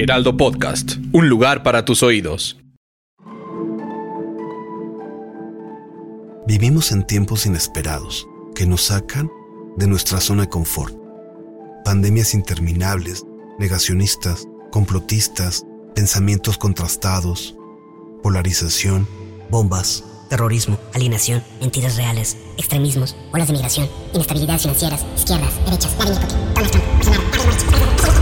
Heraldo Podcast, un lugar para tus oídos. Vivimos en tiempos inesperados que nos sacan de nuestra zona de confort. Pandemias interminables, negacionistas, complotistas, pensamientos contrastados, polarización, bombas, terrorismo, alienación, mentiras reales, extremismos, olas de migración, inestabilidades financieras, izquierdas, derechas, Vladimir Putin, Donald Trump, Bolsonaro, y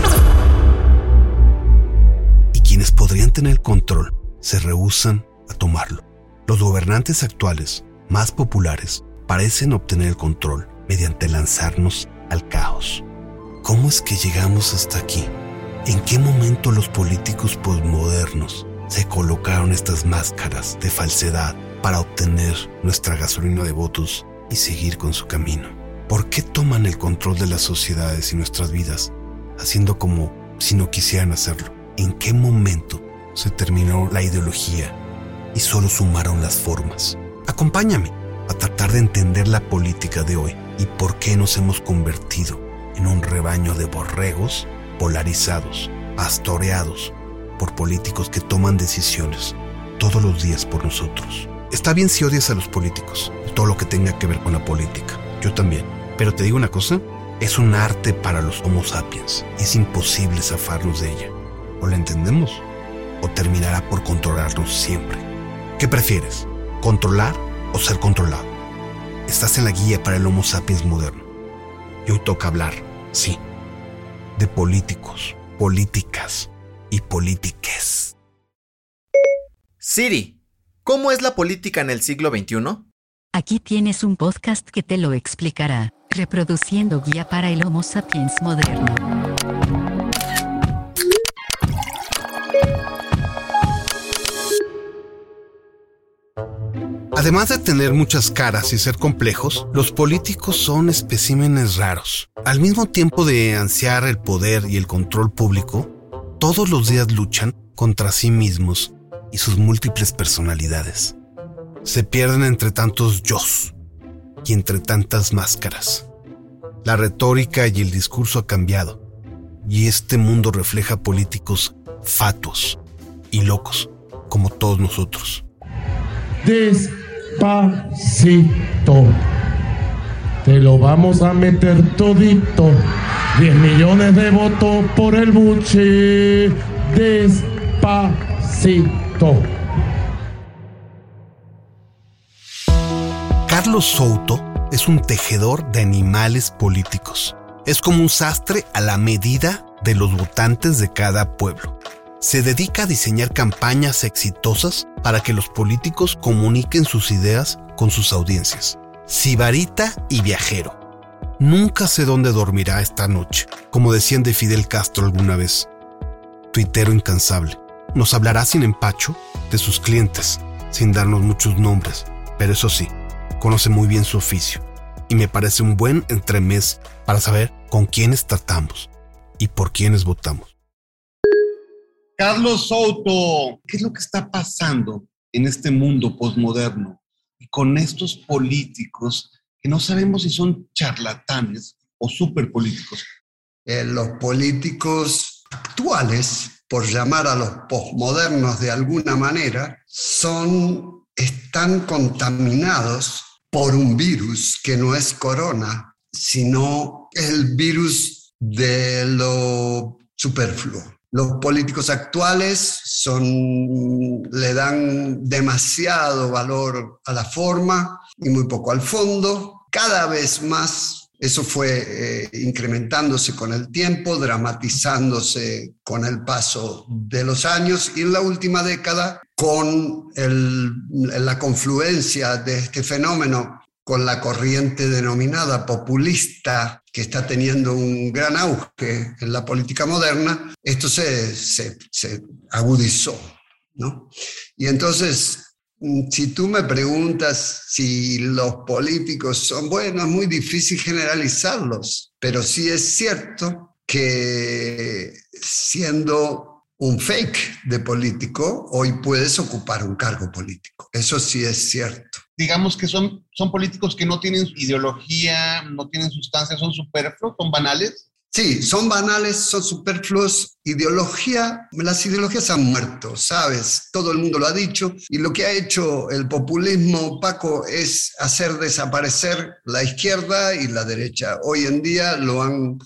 quienes podrían tener control se rehúsan a tomarlo. Los gobernantes actuales, más populares, parecen obtener el control mediante lanzarnos al caos. ¿Cómo es que llegamos hasta aquí? ¿En qué momento los políticos posmodernos se colocaron estas máscaras de falsedad para obtener nuestra gasolina de votos y seguir con su camino? ¿Por qué toman el control de las sociedades y nuestras vidas, haciendo como si no quisieran hacerlo? ¿En qué momento se terminó la ideología y solo sumaron las formas? Acompáñame a tratar de entender la política de hoy y por qué nos hemos convertido en un rebaño de borregos polarizados, pastoreados por políticos que toman decisiones todos los días por nosotros. Está bien si odias a los políticos, todo lo que tenga que ver con la política. Yo también. Pero te digo una cosa, es un arte para los Homo sapiens. Es imposible zafarnos de ella. O la entendemos, o terminará por controlarnos siempre. ¿Qué prefieres? ¿Controlar o ser controlado? Estás en la guía para el Homo sapiens moderno. Y hoy toca hablar, sí, de políticos, políticas y polítiques. Siri, ¿cómo es la política en el siglo XXI? Aquí tienes un podcast que te lo explicará, reproduciendo guía para el Homo sapiens moderno. Además de tener muchas caras y ser complejos, los políticos son especímenes raros. Al mismo tiempo de ansiar el poder y el control público, todos los días luchan contra sí mismos y sus múltiples personalidades. Se pierden entre tantos yo y entre tantas máscaras. La retórica y el discurso ha cambiado, y este mundo refleja políticos fatuos y locos, como todos nosotros. Despacito. Te lo vamos a meter todito. 10 millones de votos por el buche. Despacito. Carlos Souto es un tejedor de animales políticos. Es como un sastre a la medida de los votantes de cada pueblo. Se dedica a diseñar campañas exitosas para que los políticos comuniquen sus ideas con sus audiencias. Sibarita y viajero. Nunca sé dónde dormirá esta noche, como decían de Fidel Castro alguna vez. Tuitero incansable. Nos hablará sin empacho de sus clientes, sin darnos muchos nombres, pero eso sí, conoce muy bien su oficio y me parece un buen entremés para saber con quiénes tratamos y por quiénes votamos. Carlos Souto, ¿qué es lo que está pasando en este mundo posmoderno y con estos políticos que no sabemos si son charlatanes o superpolíticos? Eh, los políticos actuales, por llamar a los posmodernos de alguna manera, son, están contaminados por un virus que no es corona, sino el virus de lo superfluo. Los políticos actuales son, le dan demasiado valor a la forma y muy poco al fondo. Cada vez más eso fue eh, incrementándose con el tiempo, dramatizándose con el paso de los años y en la última década con la confluencia de este fenómeno con la corriente denominada populista que está teniendo un gran auge en la política moderna, esto se, se, agudizó. ¿no? Y entonces Mm, si tú me preguntas si los políticos son buenos, es muy difícil generalizarlos, pero sí es cierto que siendo un fake de político, hoy puedes ocupar un cargo político. Eso sí es cierto. Digamos que son, son políticos que no tienen ideología, no tienen sustancia, son superfluos, son banales. Sí, son banales, son superfluos. Ideología, las ideologías han muerto, ¿sabes? Todo el mundo lo ha dicho. Y lo que ha hecho el populismo, Paco, es hacer desaparecer la izquierda y la derecha. Hoy en día lo han,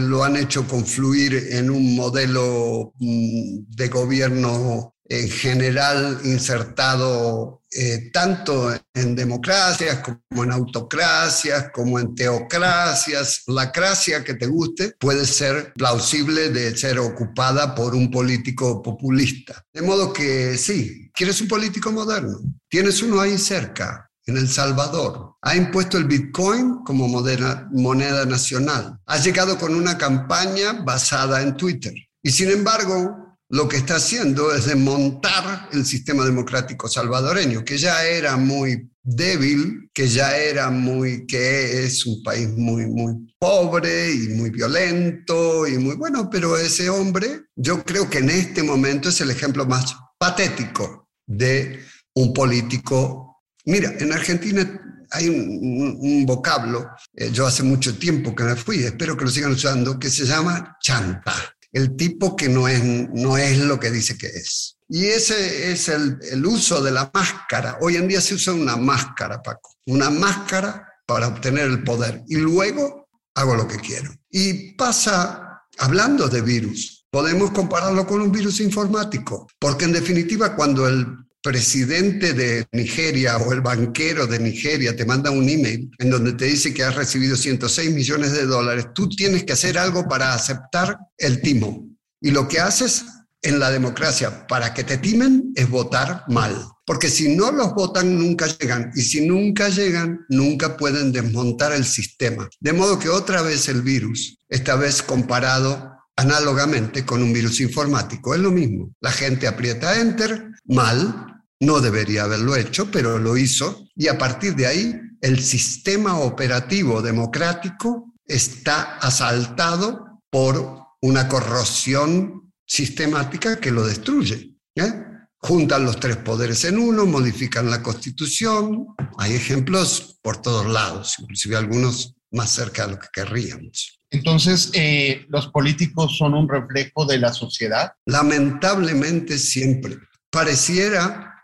lo han hecho confluir en un modelo mm, de gobierno en general insertado eh, tanto en democracias como en autocracias, como en teocracias. La cracia que te guste puede ser plausible de ser ocupada por un político populista. De modo que sí, ¿quieres un político moderno? Tienes uno ahí cerca, en El Salvador. Ha impuesto el Bitcoin como moneda nacional. Ha llegado con una campaña basada en Twitter. Y sin embargo, lo que está haciendo es desmontar el sistema democrático salvadoreño, que ya era muy débil, que ya era muy, que es un país muy, muy pobre y muy violento y muy bueno, pero ese hombre, yo creo que en este momento es el ejemplo más patético de un político. Mira, en Argentina hay un, vocablo, eh, yo hace mucho tiempo que me fui, espero que lo sigan usando, que se llama chanta el tipo que no es, no es lo que dice que es. Y ese es el, el uso de la máscara. Hoy en día se usa una máscara, Paco. Una máscara para obtener el poder. Y luego hago lo que quiero. Y pasa, hablando de virus, podemos compararlo con un virus informático, porque en definitiva cuando el presidente de Nigeria o el banquero de Nigeria te manda un email en donde te dice que has recibido 106 millones de dólares, tú tienes que hacer algo para aceptar el timo. Y lo que haces en la democracia para que te timen es votar mal. Porque si no los votan, nunca llegan. Y si nunca llegan, nunca pueden desmontar el sistema. De modo que otra vez el virus, esta vez comparado análogamente con un virus informático, es lo mismo. La gente aprieta enter, mal, no debería haberlo hecho, pero lo hizo y a partir de ahí el sistema operativo democrático está asaltado por una corrosión sistemática que lo destruye. ¿eh? Juntan los tres poderes en uno, modifican la constitución. Hay ejemplos por todos lados, inclusive algunos más cerca de lo que querríamos. Entonces, eh, ¿los políticos son un reflejo de la sociedad? Lamentablemente siempre. Pareciera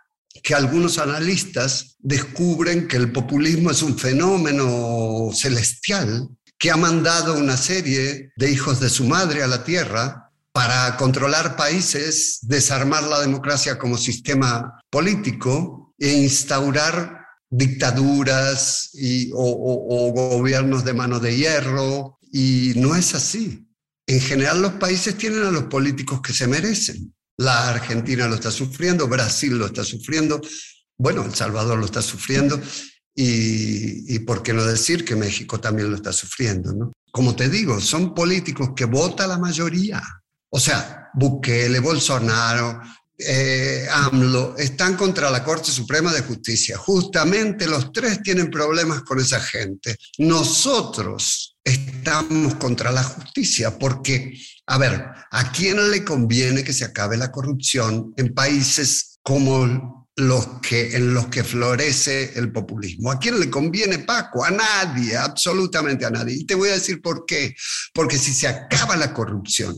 que algunos analistas descubren que el populismo es un fenómeno celestial que ha mandado una serie de hijos de su madre a la tierra para controlar países, desarmar la democracia como sistema político e instaurar dictaduras y, o, o gobiernos de mano de hierro. Y no es así. En general los países tienen a los políticos que se merecen. La Argentina lo está sufriendo, Brasil lo está sufriendo, bueno, El Salvador lo está sufriendo y, por qué no decir que México también lo está sufriendo. Como te digo, son políticos que vota la mayoría. O sea, Bukele, Bolsonaro, eh, AMLO están contra la Corte Suprema de Justicia. Justamente los tres tienen problemas con esa gente. Nosotros estamos contra la justicia porque, a ver, ¿a quién le conviene que se acabe la corrupción en países como los que, en los que florece el populismo. ¿A quién le conviene, Paco? A nadie, absolutamente a nadie. Y te voy a decir por qué. Porque si se acaba la corrupción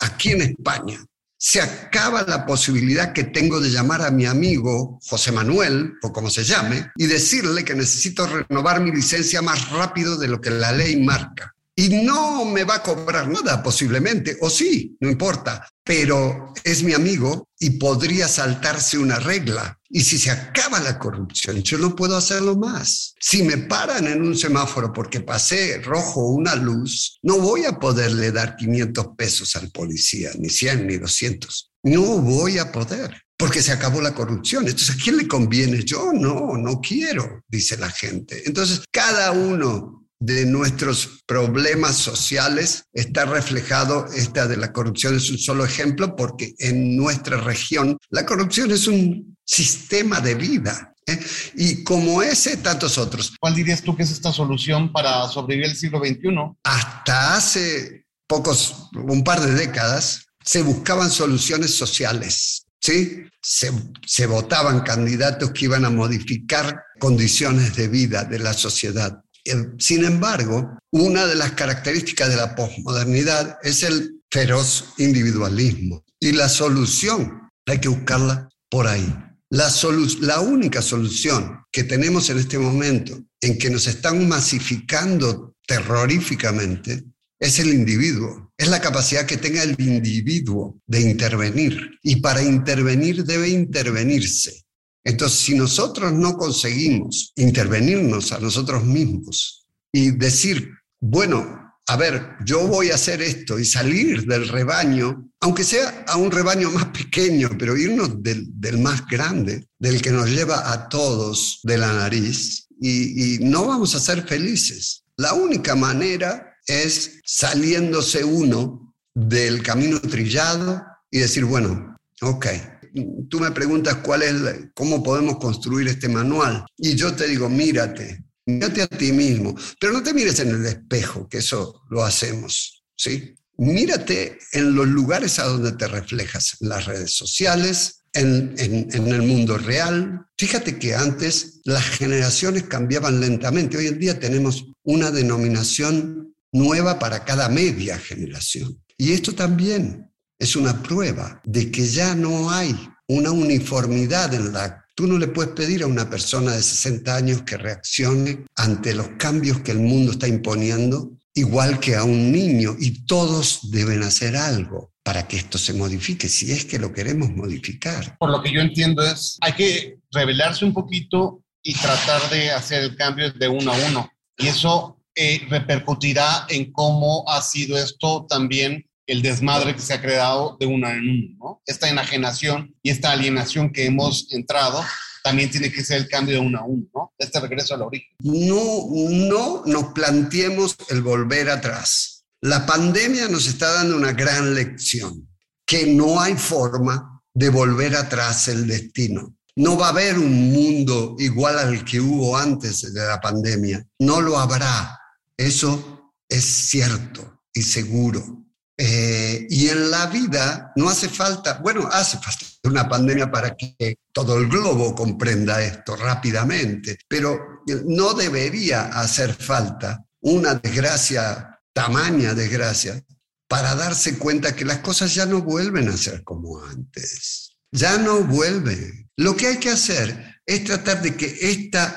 aquí en España, se acaba la posibilidad que tengo de llamar a mi amigo José Manuel, o como se llame, y decirle que necesito renovar mi licencia más rápido de lo que la ley marca. Y no me va a cobrar nada, posiblemente, o sí, no importa, pero es mi amigo y podría saltarse una regla. Y si se acaba la corrupción, yo no puedo hacerlo más. Si me paran en un semáforo porque pasé rojo una luz, no voy a poderle dar 500 pesos al policía, ni 100, ni 200. No voy a poder. porque se acabó la corrupción. Entonces, ¿a quién le conviene? Yo no, no quiero, dice la gente. Entonces, cada uno de nuestros problemas sociales está reflejado, esta de la corrupción es un solo ejemplo, porque en nuestra región la corrupción es un sistema de vida. ¿eh? Y como ese, tantos otros. ¿Cuál dirías tú que es esta solución para sobrevivir el siglo XXI? Hasta hace pocos, un par de décadas, se buscaban soluciones sociales. ¿sí? Se, se, votaban candidatos que iban a modificar condiciones de vida de la sociedad. Sin embargo, una de las características de la posmodernidad es el feroz individualismo. Y la solución hay que buscarla por ahí. La, única solución que tenemos en este momento en que nos están masificando terroríficamente es el individuo, es la capacidad que tenga el individuo de intervenir. Y para intervenir debe intervenirse. Entonces, si nosotros no conseguimos intervenirnos a nosotros mismos y decir, bueno, a ver, yo voy a hacer esto y salir del rebaño, aunque sea a un rebaño más pequeño, pero irnos del, más grande, del que nos lleva a todos de la nariz, y, no vamos a ser felices. La única manera es saliéndose uno del camino trillado y decir, bueno, ok, tú me preguntas cuál es, cómo podemos construir este manual. Y yo te digo, mírate, mírate a ti mismo, pero no te mires en el espejo, que eso lo hacemos, ¿sí? Mírate en los lugares a donde te reflejas, en las redes sociales, en, en, el mundo real. Fíjate que antes las generaciones cambiaban lentamente. Hoy en día tenemos una denominación nueva para cada media generación. Y esto también es una prueba de que ya no hay una uniformidad en la... Tú no le puedes pedir a una persona de 60 años que reaccione ante los cambios que el mundo está imponiendo igual que a un niño y todos deben hacer algo para que esto se modifique, si es que lo queremos modificar. Por lo que yo entiendo es, hay que revelarse un poquito y tratar de hacer el cambio de uno a uno. Y eso eh, repercutirá en cómo ha sido esto también el desmadre que se ha creado de una en uno, ¿no? Esta enajenación y esta alienación que hemos entrado también tiene que ser el cambio de uno a uno, ¿no? Este regreso al origen. No, no nos planteemos el volver atrás. La pandemia nos está dando una gran lección, que no hay forma de volver atrás el destino. No va a haber un mundo igual al que hubo antes de la pandemia. No lo habrá. Eso es cierto y seguro. Eh, y en la vida no hace falta, bueno, hace falta una pandemia para que todo el globo comprenda esto rápidamente, pero no debería hacer falta una desgracia, tamaña desgracia, para darse cuenta que las cosas ya no vuelven a ser como antes. Ya no vuelven. Lo que hay que hacer es tratar de que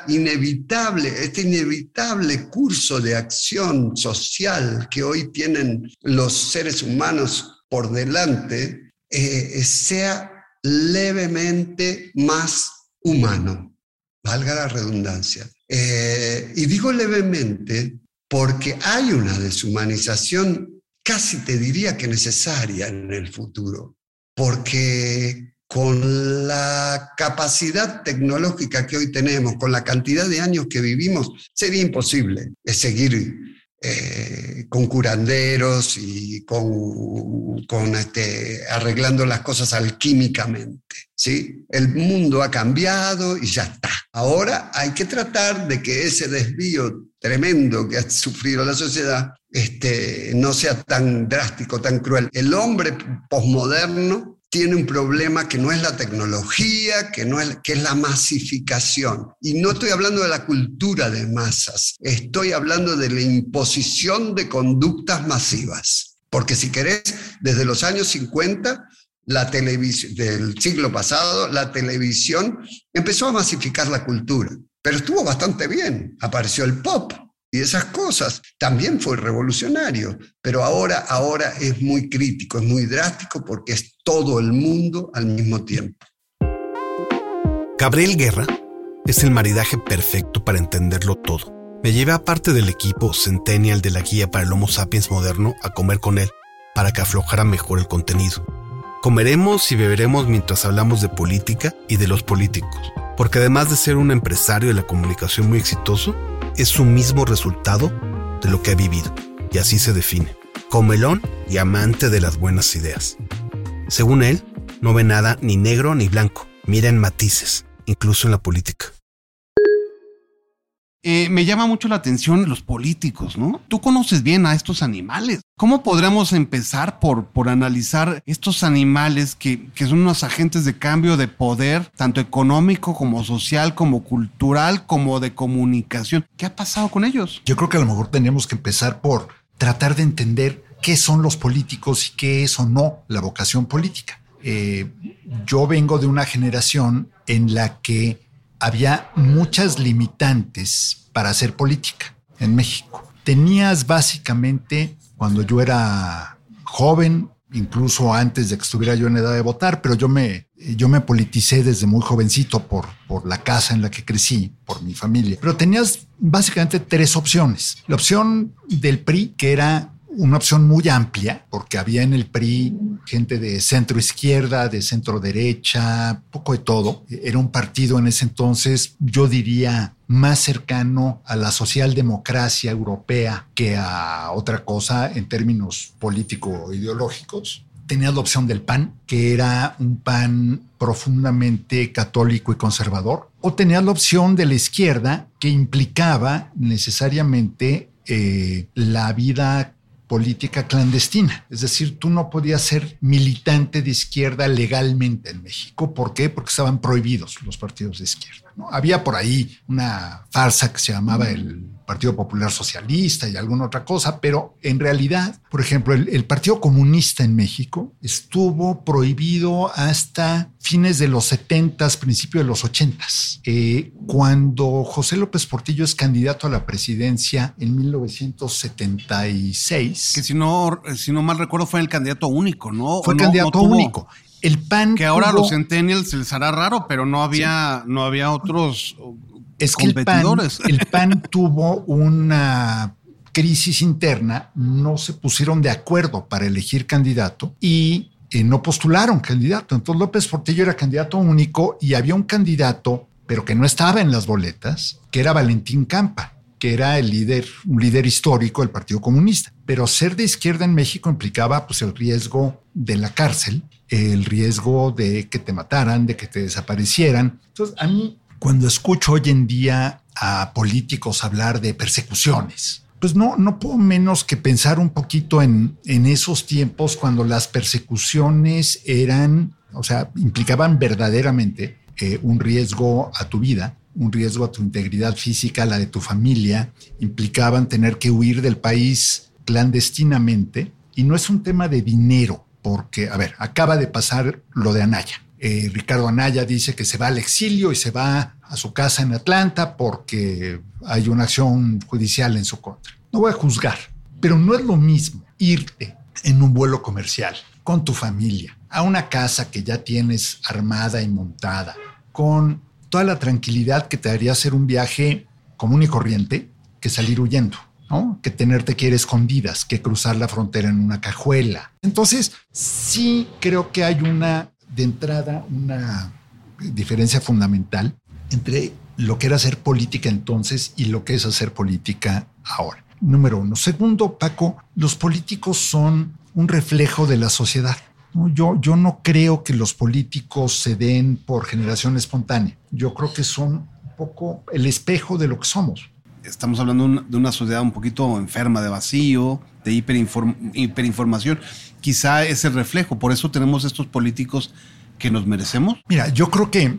inevitable, este inevitable curso de acción social que hoy tienen los seres humanos por delante eh, sea levemente más humano, valga la redundancia. Eh, y digo levemente porque hay una deshumanización casi te diría que necesaria en el futuro, porque con la capacidad tecnológica que hoy tenemos, con la cantidad de años que vivimos, sería imposible seguir eh, con curanderos y con, con este, arreglando las cosas alquímicamente. ¿sí? El mundo ha cambiado y ya está. Ahora hay que tratar de que ese desvío tremendo que ha sufrido la sociedad este, no sea tan drástico, tan cruel. El hombre posmoderno tiene un problema que no es la tecnología, que, no es, que es la masificación. Y no estoy hablando de la cultura de masas, estoy hablando de la imposición de conductas masivas. Porque si querés, desde los años 50, la del siglo pasado, la televisión empezó a masificar la cultura, pero estuvo bastante bien. Apareció el pop, y esas cosas. También fue revolucionario, pero ahora, ahora es muy crítico, es muy drástico porque es todo el mundo al mismo tiempo. Gabriel Guerra es el maridaje perfecto para entenderlo todo. Me llevé a parte del equipo Centennial de la guía para el Homo sapiens moderno a comer con él para que aflojara mejor el contenido. Comeremos y beberemos mientras hablamos de política y de los políticos, porque además de ser un empresario de la comunicación muy exitoso, es su mismo resultado de lo que ha vivido, y así se define, comelón y amante de las buenas ideas. Según él, no ve nada ni negro ni blanco, mira en matices, incluso en la política. Eh, me llama mucho la atención los políticos, ¿no? Tú conoces bien a estos animales. ¿Cómo podríamos empezar por, por analizar estos animales que, que son unos agentes de cambio de poder, tanto económico como social, como cultural, como de comunicación? ¿Qué ha pasado con ellos? Yo creo que a lo mejor tenemos que empezar por tratar de entender qué son los políticos y qué es o no la vocación política. Eh, yo vengo de una generación en la que había muchas limitantes para hacer política en México. Tenías básicamente, cuando yo era joven, incluso antes de que estuviera yo en edad de votar, pero yo me, yo me politicé desde muy jovencito por, por la casa en la que crecí, por mi familia. Pero tenías básicamente tres opciones. La opción del PRI, que era una opción muy amplia, porque había en el PRI gente de centro izquierda, de centro derecha, poco de todo. Era un partido en ese entonces, yo diría, más cercano a la socialdemocracia europea que a otra cosa en términos político-ideológicos. Tenía la opción del PAN, que era un PAN profundamente católico y conservador, o tenía la opción de la izquierda, que implicaba necesariamente eh, la vida política clandestina. Es decir, tú no podías ser militante de izquierda legalmente en México. ¿Por qué? Porque estaban prohibidos los partidos de izquierda. Había por ahí una farsa que se llamaba el Partido Popular Socialista y alguna otra cosa, pero en realidad, por ejemplo, el, Partido Comunista en México estuvo prohibido hasta fines de los 70, principios de los 80. Eh, cuando José López Portillo es candidato a la presidencia en 1976. Que si no, si no mal recuerdo fue el candidato único, ¿no? Fue candidato único. El PAN. Que ahora a los centennials se les hará raro, pero no había, no había otros es que el PAN, tuvo una crisis interna, no se pusieron de acuerdo para elegir candidato y eh, no postularon candidato. Entonces López Portillo era candidato único y había un candidato, pero que no estaba en las boletas, que era Valentín Campa que era el líder, un líder histórico del Partido Comunista. Pero ser de izquierda en México implicaba pues, el riesgo de la cárcel, el riesgo de que te mataran, de que te desaparecieran. Entonces, a mí cuando escucho hoy en día a políticos hablar de persecuciones, pues no, no puedo menos que pensar un poquito en, en esos tiempos cuando las persecuciones eran, o sea, implicaban verdaderamente eh, un riesgo a tu vida, un riesgo a tu integridad física, la de tu familia, implicaban tener que huir del país clandestinamente. Y no es un tema de dinero, porque, a ver, acaba de pasar lo de Anaya. Eh, Ricardo Anaya dice que se va al exilio y se va a su casa en Atlanta porque hay una acción judicial en su contra. No voy a juzgar, pero no es lo mismo irte en un vuelo comercial con tu familia a una casa que ya tienes armada y montada, con toda la tranquilidad que te daría hacer un viaje común y corriente que salir huyendo. que tenerte que ir escondidas, que cruzar la frontera en una cajuela. Entonces, sí creo que hay una de entrada una diferencia fundamental entre lo que era hacer política entonces y lo que es hacer política ahora. Número uno. Segundo, Paco, los políticos son un reflejo de la sociedad. Yo, yo no creo que los políticos se den por generación espontánea. Yo creo que son un poco el espejo de lo que somos. Estamos hablando de una sociedad un poquito enferma de vacío, de hiperinformación quizá es el reflejo. Por eso tenemos estos políticos que nos merecemos. Mira, yo creo que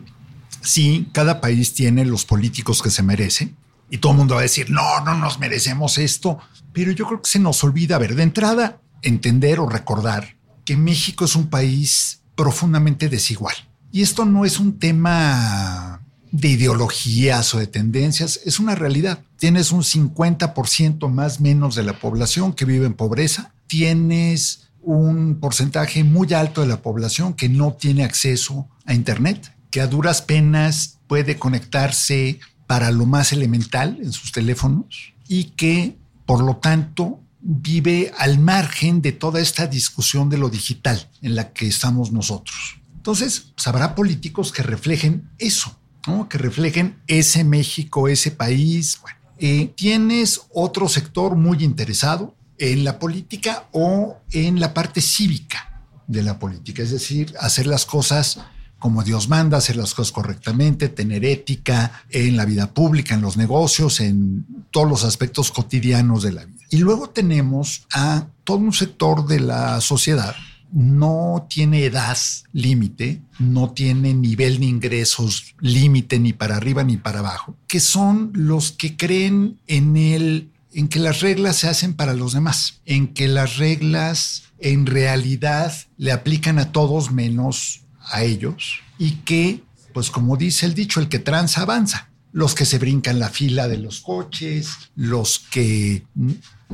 sí, cada país tiene los políticos que se merecen y todo el mundo va a decir, no, no nos merecemos esto, pero yo creo que se nos olvida, ver, de entrada, entender o recordar que México es un país profundamente desigual. Y esto no es un tema de ideologías o de tendencias, es una realidad. Tienes un 50% más menos de la población que vive en pobreza, tienes un porcentaje muy alto de la población que no tiene acceso a Internet, que a duras penas puede conectarse para lo más elemental en sus teléfonos y que, por lo tanto, vive al margen de toda esta discusión de lo digital en la que estamos nosotros. Entonces, pues, habrá políticos que reflejen eso, ¿no? que reflejen ese México, ese país. Eh, tienes otro sector muy interesado en la política o en la parte cívica de la política, es decir, hacer las cosas como Dios manda, hacer las cosas correctamente, tener ética en la vida pública, en los negocios, en todos los aspectos cotidianos de la vida. Y luego tenemos a todo un sector de la sociedad no tiene edad límite, no tiene nivel de ingresos límite ni para arriba ni para abajo, que son los que creen en el en que las reglas se hacen para los demás, en que las reglas en realidad le aplican a todos menos a ellos y que, pues como dice el dicho, el que tranza avanza. Los que se brincan la fila de los coches, los que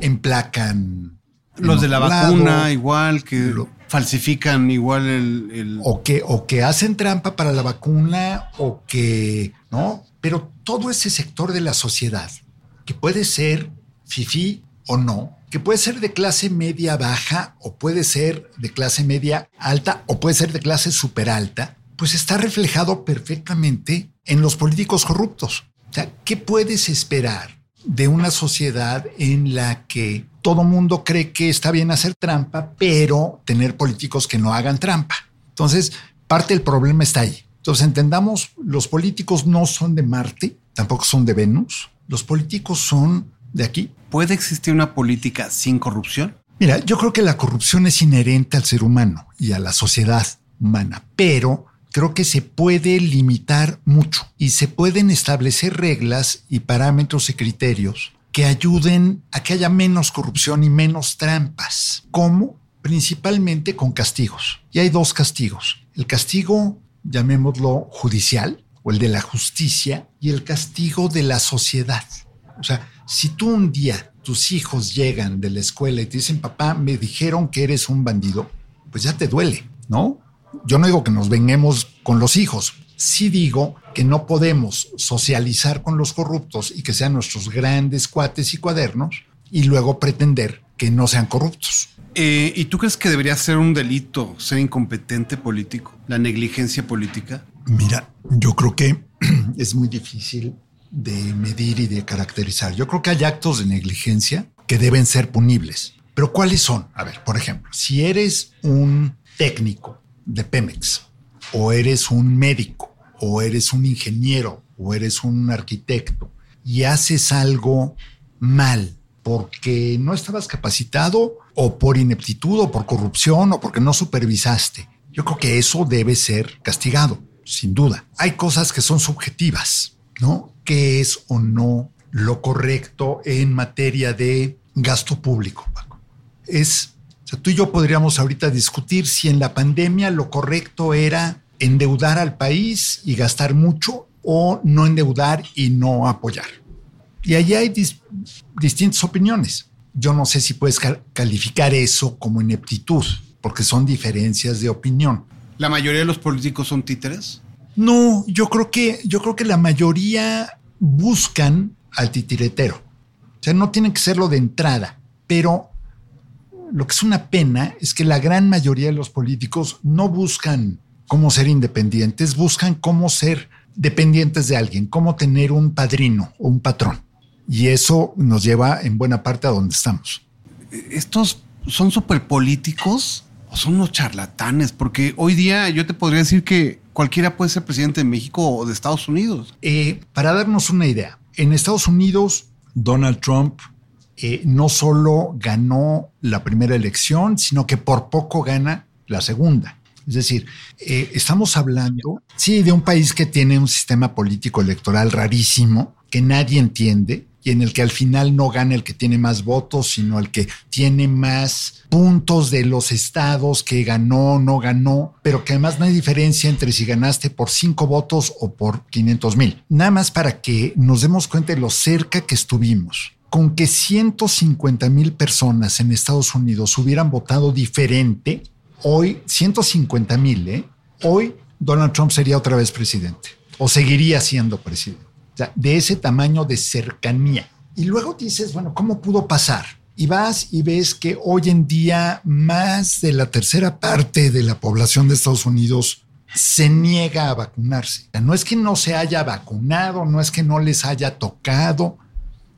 emplacan los de la vacuna, igual, que falsifican igual el, O, que, o que hacen trampa para la vacuna, o que, ¿no? Pero todo ese sector de la sociedad, que puede ser fifí o no, que puede ser de clase media baja, o puede ser de clase media alta, o puede ser de clase super alta, pues está reflejado perfectamente en los políticos corruptos. O sea, ¿qué puedes esperar de una sociedad en la que todo mundo cree que está bien hacer trampa, pero tener políticos que no hagan trampa. Entonces, parte del problema está ahí. Entonces, entendamos, los políticos no son de Marte, tampoco son de Venus. Los políticos son de aquí. ¿Puede existir una política sin corrupción? Mira, yo creo que la corrupción es inherente al ser humano y a la sociedad humana, pero creo que se puede limitar mucho y se pueden establecer reglas y parámetros y criterios que ayuden a que haya menos corrupción y menos trampas. ¿Cómo? Principalmente con castigos. Y hay dos castigos. El castigo, llamémoslo judicial, o el de la justicia, y el castigo de la sociedad. O sea, si tú un día tus hijos llegan de la escuela y te dicen, papá, me dijeron que eres un bandido, pues ya te duele, ¿no? Yo no digo que nos venguemos con los hijos, sí digo que no podemos socializar con los corruptos y que sean nuestros grandes cuates y cuadernos y luego pretender que no sean corruptos. Eh, ¿Y tú crees que debería ser un delito ser incompetente político, la negligencia política? Mira, yo creo que es muy difícil de medir y de caracterizar. Yo creo que hay actos de negligencia que deben ser punibles. Pero ¿cuáles son? A ver, por ejemplo, si eres un técnico de Pemex o eres un médico o eres un ingeniero o eres un arquitecto y haces algo mal porque no estabas capacitado o por ineptitud o por corrupción o porque no supervisaste. Yo creo que eso debe ser castigado, sin duda. Hay cosas que son subjetivas, ¿no? ¿Qué es o no lo correcto en materia de gasto público, Paco? Es, o sea, tú y yo podríamos ahorita discutir si en la pandemia lo correcto era endeudar al país y gastar mucho o no endeudar y no apoyar. Y allí hay distintas opiniones. Yo no sé si puedes calificar eso como ineptitud, porque son diferencias de opinión. ¿La mayoría de los políticos son títeres? No, yo creo que, yo creo que la mayoría buscan al titiretero. O sea, no tienen que serlo de entrada, pero lo que es una pena es que la gran mayoría de los políticos no buscan cómo ser independientes, buscan cómo ser dependientes de alguien, cómo tener un padrino o un patrón. Y eso nos lleva en buena parte a donde estamos. ¿Estos son súper políticos o son unos charlatanes? Porque hoy día yo te podría decir que cualquiera puede ser presidente de México o de Estados Unidos. Eh, para darnos una idea, en Estados Unidos, Donald Trump eh, no solo ganó la primera elección, sino que por poco gana la segunda. Es decir, eh, estamos hablando, sí, de un país que tiene un sistema político electoral rarísimo, que nadie entiende, y en el que al final no gana el que tiene más votos, sino el que tiene más puntos de los estados que ganó, no ganó, pero que además no hay diferencia entre si ganaste por cinco votos o por 500 mil. Nada más para que nos demos cuenta de lo cerca que estuvimos. Con que 150 mil personas en Estados Unidos hubieran votado diferente, hoy 150 mil, ¿eh? hoy Donald Trump sería otra vez presidente o seguiría siendo presidente. De ese tamaño de cercanía. Y luego dices, bueno, ¿cómo pudo pasar? Y vas y ves que hoy en día más de la tercera parte de la población de Estados Unidos se niega a vacunarse. No es que no se haya vacunado, no es que no les haya tocado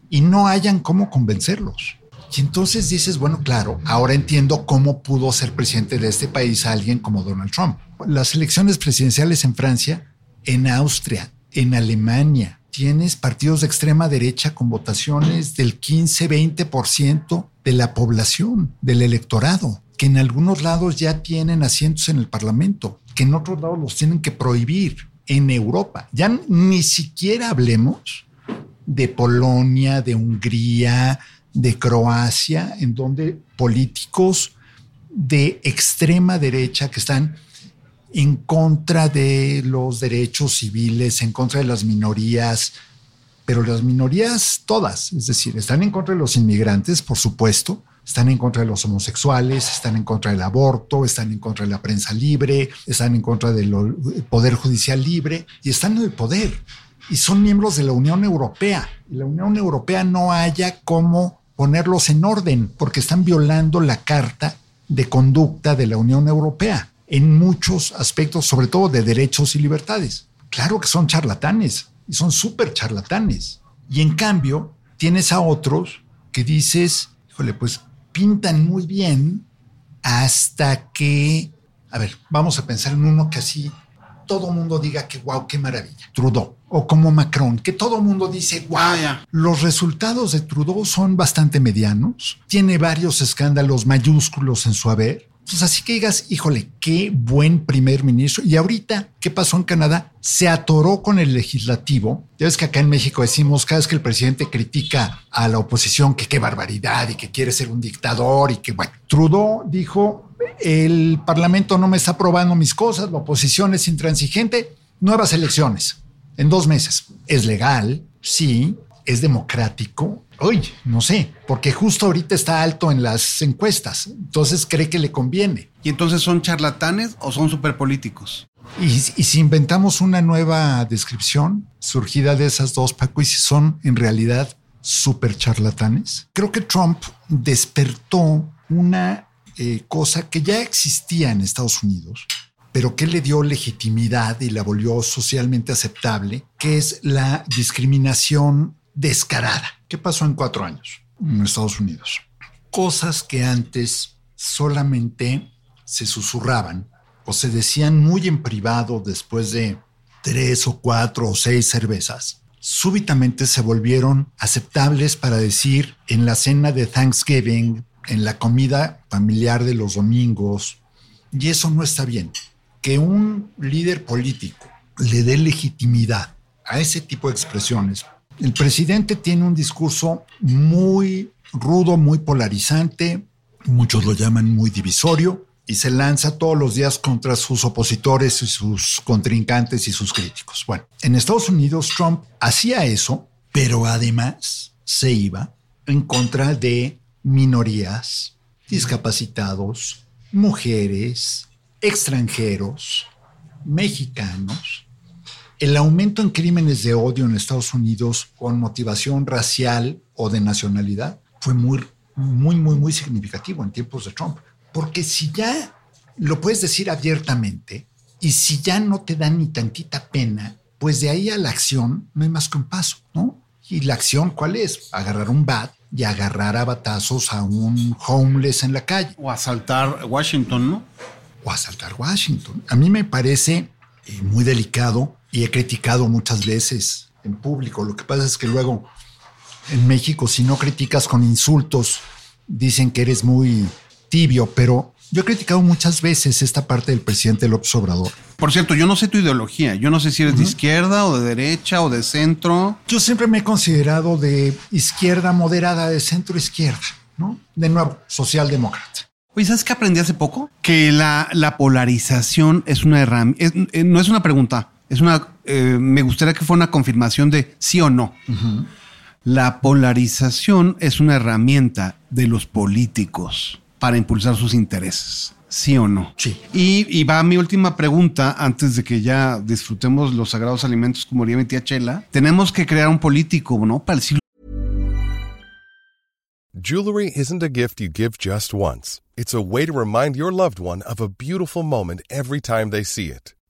y no hayan cómo convencerlos. Y entonces dices, bueno, claro, ahora entiendo cómo pudo ser presidente de este país alguien como Donald Trump. Las elecciones presidenciales en Francia, en Austria, en Alemania, tienes partidos de extrema derecha con votaciones del 15-20% de la población, del electorado, que en algunos lados ya tienen asientos en el Parlamento, que en otros lados los tienen que prohibir en Europa. Ya ni siquiera hablemos de Polonia, de Hungría, de Croacia, en donde políticos de extrema derecha que están en contra de los derechos civiles, en contra de las minorías, pero las minorías todas, es decir, están en contra de los inmigrantes, por supuesto, están en contra de los homosexuales, están en contra del aborto, están en contra de la prensa libre, están en contra del poder judicial libre y están en el poder. Y son miembros de la Unión Europea. Y la Unión Europea no haya cómo ponerlos en orden porque están violando la Carta de Conducta de la Unión Europea en muchos aspectos, sobre todo de derechos y libertades. Claro que son charlatanes y son súper charlatanes. Y en cambio, tienes a otros que dices, híjole, pues pintan muy bien hasta que, a ver, vamos a pensar en uno que así todo mundo diga que wow, qué maravilla. Trudeau o como Macron, que todo mundo dice, wow, los resultados de Trudeau son bastante medianos, tiene varios escándalos mayúsculos en su haber, pues así que digas, híjole, qué buen primer ministro. Y ahorita, ¿qué pasó en Canadá? Se atoró con el legislativo. Ya ves que acá en México decimos, cada vez que el presidente critica a la oposición, que qué barbaridad y que quiere ser un dictador y que, bueno, Trudeau dijo, el parlamento no me está aprobando mis cosas, la oposición es intransigente, nuevas elecciones en dos meses. Es legal, sí, es democrático, Uy, no sé, porque justo ahorita está alto en las encuestas, entonces cree que le conviene. ¿Y entonces son charlatanes o son superpolíticos? Y, y si inventamos una nueva descripción surgida de esas dos, Paco, y si son en realidad super charlatanes, creo que Trump despertó una eh, cosa que ya existía en Estados Unidos, pero que le dio legitimidad y la volvió socialmente aceptable, que es la discriminación descarada. ¿Qué pasó en cuatro años en Estados Unidos? Cosas que antes solamente se susurraban o se decían muy en privado después de tres o cuatro o seis cervezas, súbitamente se volvieron aceptables para decir en la cena de Thanksgiving, en la comida familiar de los domingos, y eso no está bien. Que un líder político le dé legitimidad a ese tipo de expresiones el presidente tiene un discurso muy rudo, muy polarizante, muchos lo llaman muy divisorio, y se lanza todos los días contra sus opositores y sus contrincantes y sus críticos. Bueno, en Estados Unidos Trump hacía eso, pero además se iba en contra de minorías, discapacitados, mujeres, extranjeros, mexicanos, el aumento en crímenes de odio en Estados Unidos con motivación racial o de nacionalidad fue muy, muy, muy, muy significativo en tiempos de Trump. Porque si ya lo puedes decir abiertamente y si ya no te da ni tantita pena, pues de ahí a la acción no hay más que un paso, ¿no? ¿Y la acción cuál es? Agarrar un bat y agarrar a batazos a un homeless en la calle. O asaltar Washington, ¿no? O asaltar Washington. A mí me parece eh, muy delicado y he criticado muchas veces en público. Lo que pasa es que luego en México, si no criticas con insultos, dicen que eres muy tibio, pero yo he criticado muchas veces esta parte del presidente López Obrador. Por cierto, yo no sé tu ideología. Yo no sé si eres de izquierda o de derecha o de centro. Yo siempre me he considerado de izquierda moderada, de centro izquierda, ¿no? De nuevo, socialdemócrata. Oye, ¿sabes qué aprendí hace poco? Que la, la polarización es una herramienta, eh, no es una pregunta, es una, eh, me gustaría que fuera una confirmación de sí o no. La polarización es una herramienta de los políticos para impulsar sus intereses. ¿Sí o no? Sí. Y, va mi última pregunta antes de que ya disfrutemos los sagrados alimentos como diría mi tía Chela. Tenemos que crear un político, ¿no? Para el siglo Jewelry isn't a gift you give just once. It's a way to remind your loved one of a beautiful moment every time they see it.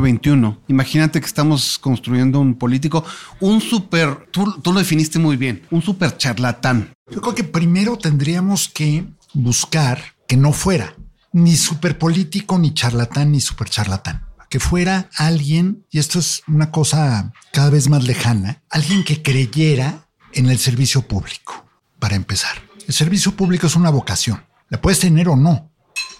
21. Imagínate que estamos construyendo un político, un súper, tú, lo definiste muy bien, un súper charlatán. Yo creo que primero tendríamos que buscar que no fuera ni súper político, ni charlatán, ni súper charlatán. Que fuera alguien, y esto es una cosa cada vez más lejana, alguien que creyera en el servicio público, para empezar. El servicio público es una vocación. La puedes tener o no.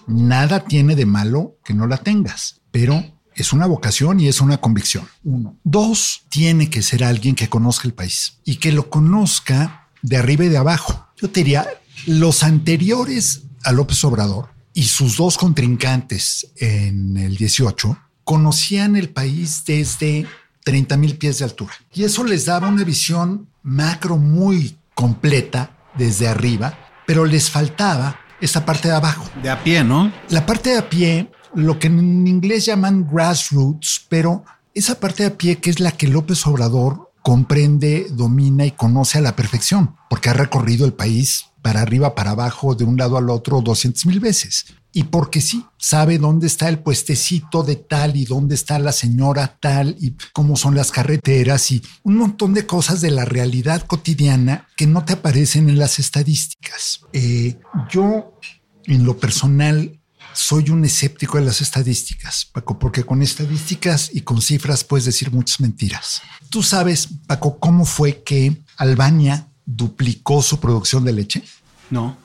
Nada tiene de malo que no la tengas, pero es una vocación y es una convicción. Uno. Dos, tiene que ser alguien que conozca el país y que lo conozca de arriba y de abajo. Yo te diría, los anteriores a López Obrador y sus dos contrincantes en el 18 conocían el país desde 30 mil pies de altura. Y eso les daba una visión macro muy completa desde arriba, pero les faltaba esta parte de abajo. De a pie, ¿no? La parte de a pie, lo que en inglés llaman grassroots, pero esa parte de a pie que es la que López Obrador comprende, domina y conoce a la perfección, porque ha recorrido el país para arriba, para abajo, de un lado al otro 200 mil veces. Y porque sí, sabe dónde está el puestecito de tal y dónde está la señora tal y cómo son las carreteras y un montón de cosas de la realidad cotidiana que no te aparecen en las estadísticas. Eh, yo, en lo personal, soy un escéptico de las estadísticas, Paco, porque con estadísticas y con cifras puedes decir muchas mentiras. Tú sabes, Paco, cómo fue que Albania duplicó su producción de leche? No.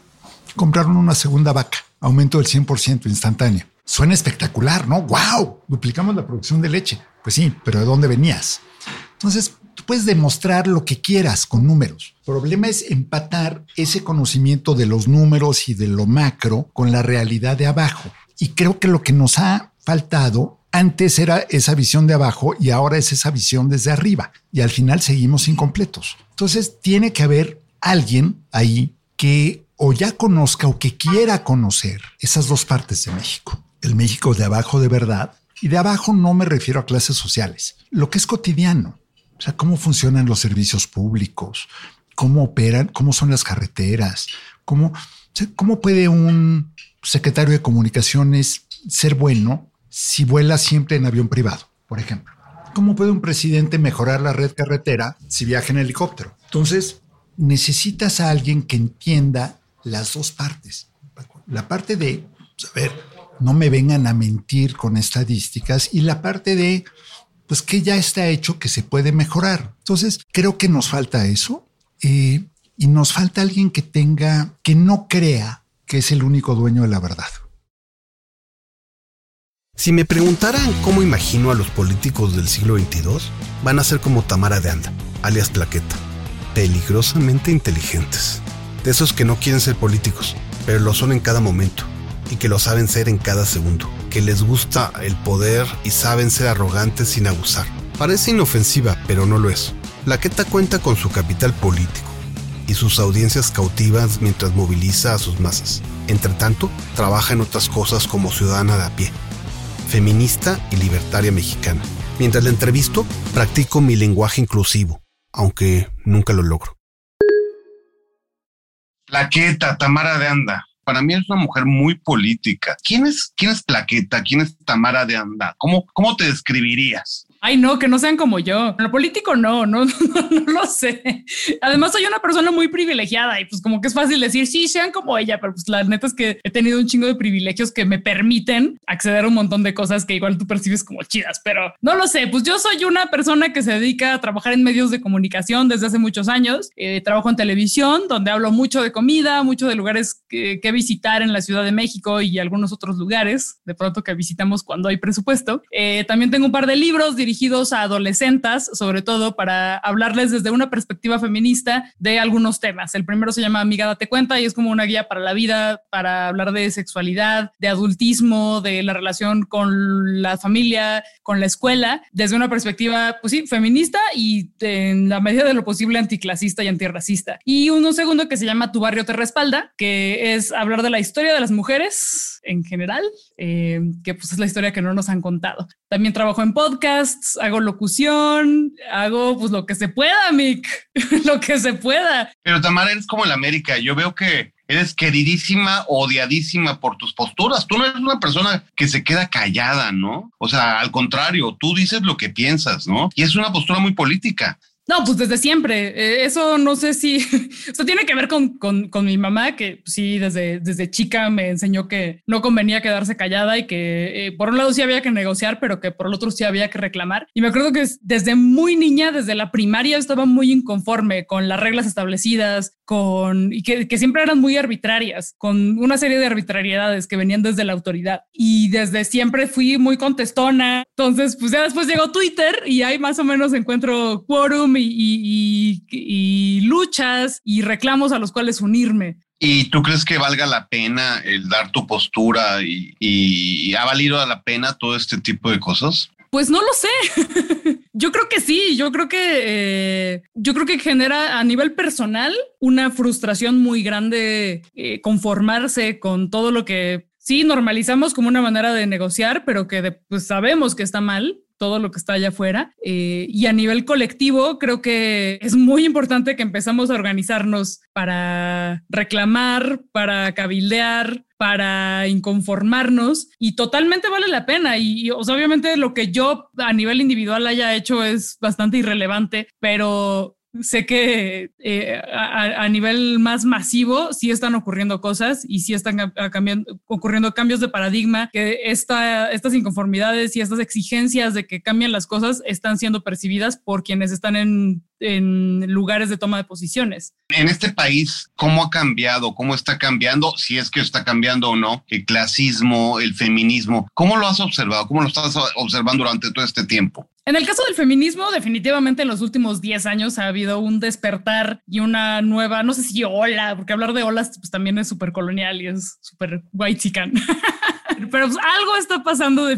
Compraron una segunda vaca, aumento del 100% instantáneo. Suena espectacular, ¿no? ¡Wow! Duplicamos la producción de leche. Pues sí, pero ¿de dónde venías? Entonces, tú puedes demostrar lo que quieras con números. El problema es empatar ese conocimiento de los números y de lo macro con la realidad de abajo. Y creo que lo que nos ha faltado antes era esa visión de abajo y ahora es esa visión desde arriba. Y al final seguimos incompletos. Entonces tiene que haber alguien ahí que o ya conozca o que quiera conocer esas dos partes de México. El México de abajo de verdad. Y de abajo no me refiero a clases sociales, lo que es cotidiano. O sea, cómo funcionan los servicios públicos, cómo operan, cómo son las carreteras, cómo, cómo puede un secretario de comunicaciones ser bueno si vuela siempre en avión privado, por ejemplo. ¿Cómo puede un presidente mejorar la red carretera si viaja en helicóptero? Entonces, necesitas a alguien que entienda las dos partes. La parte de, pues, no me vengan a mentir con estadísticas y la parte de, pues que ya está hecho, que se puede mejorar. Entonces, creo que nos falta eso eh, y nos falta alguien que tenga, que no crea que es el único dueño de la verdad. Si me preguntaran cómo imagino a los políticos del siglo XXII, van a ser como Tamara de Anda, alias Plaqueta, peligrosamente inteligentes. De esos que no quieren ser políticos, pero lo son en cada momento, y que lo saben ser en cada segundo, que les gusta el poder y saben ser arrogantes sin abusar. Parece inofensiva, pero no lo es. Plaqueta cuenta con su capital político y sus audiencias cautivas mientras moviliza a sus masas. Entre tanto, trabaja en otras cosas como ciudadana de a pie feminista y libertaria mexicana. Mientras la entrevisto, practico mi lenguaje inclusivo, aunque nunca lo logro. Plaqueta, Tamara de Anda. Para mí es una mujer muy política. ¿Quién es, quién es Plaqueta? ¿Quién es Tamara de Anda? ¿Cómo, cómo te describirías? Ay, no, que no sean como yo. Lo político no, no, no, lo sé. Además, soy una persona muy privilegiada y pues como que es fácil decir, sí, sean como ella, pero pues la neta es que he tenido un chingo de privilegios que me permiten acceder a un montón de cosas que igual tú percibes como chidas, pero no lo sé. Pues yo soy una persona que se dedica a trabajar en medios de comunicación desde hace muchos años. Eh, trabajo en televisión, donde hablo mucho de comida, mucho de lugares que, que visitar en la Ciudad de México y algunos otros lugares, de pronto que visitamos cuando hay presupuesto. Eh, también tengo un par de libros dirigidos a adolescentes, sobre todo para hablarles desde una perspectiva feminista de algunos temas. El primero se llama Amiga, date cuenta y es como una guía para la vida, para hablar de sexualidad, de adultismo, de la relación con la familia, con la escuela, desde una perspectiva, pues sí, feminista y en la medida de lo posible anticlasista y antirracista. Y uno segundo que se llama Tu barrio te respalda, que es hablar de la historia de las mujeres en general, eh, que pues es la historia que no nos han contado. También trabajo en podcasts, hago locución, hago pues lo que se pueda, Mick, lo que se pueda. Pero Tamara, eres como en América. Yo veo que eres queridísima, odiadísima por tus posturas. Tú no eres una persona que se queda callada, ¿no? O sea, al contrario, tú dices lo que piensas, ¿no? Y es una postura muy política. No, pues desde siempre. Eh, eso no sé si, esto tiene que ver con, con, con, mi mamá, que sí, desde, desde chica me enseñó que no convenía quedarse callada y que eh, por un lado sí había que negociar, pero que por el otro sí había que reclamar. Y me acuerdo que desde muy niña, desde la primaria, estaba muy inconforme con las reglas establecidas, con, y que, que siempre eran muy arbitrarias, con una serie de arbitrariedades que venían desde la autoridad. Y desde siempre fui muy contestona. Entonces, pues ya después llegó Twitter y ahí más o menos encuentro quórum y, luchas y reclamos a los cuales unirme. ¿Y tú crees que valga la pena el dar tu postura y, ha valido la pena todo este tipo de cosas? Pues no lo sé. yo creo que sí. Yo creo que eh, yo creo que genera a nivel personal una frustración muy grande eh, conformarse con todo lo que sí normalizamos como una manera de negociar, pero que pues sabemos que está mal todo lo que está allá afuera. Eh, y a nivel colectivo, creo que es muy importante que empezamos a organizarnos para reclamar, para cabildear, para inconformarnos y totalmente vale la pena. Y, obviamente lo que yo a nivel individual haya hecho es bastante irrelevante, pero sé que eh, a, nivel más masivo sí están ocurriendo cosas y sí están ocurriendo cambios de paradigma, que esta, estas inconformidades y estas exigencias de que cambien las cosas están siendo percibidas por quienes están en, en lugares de toma de posiciones. En este país, ¿cómo ha cambiado? ¿Cómo está cambiando? Si es que está cambiando o no, el clasismo, el feminismo. ¿Cómo lo has observado? ¿Cómo lo estás observando durante todo este tiempo? En el caso del feminismo, definitivamente en los últimos 10 años ha habido un despertar y una nueva, no sé si ola, porque hablar de olas pues, también es súper colonial y es súper white chican. Pero pues, algo está pasando eh,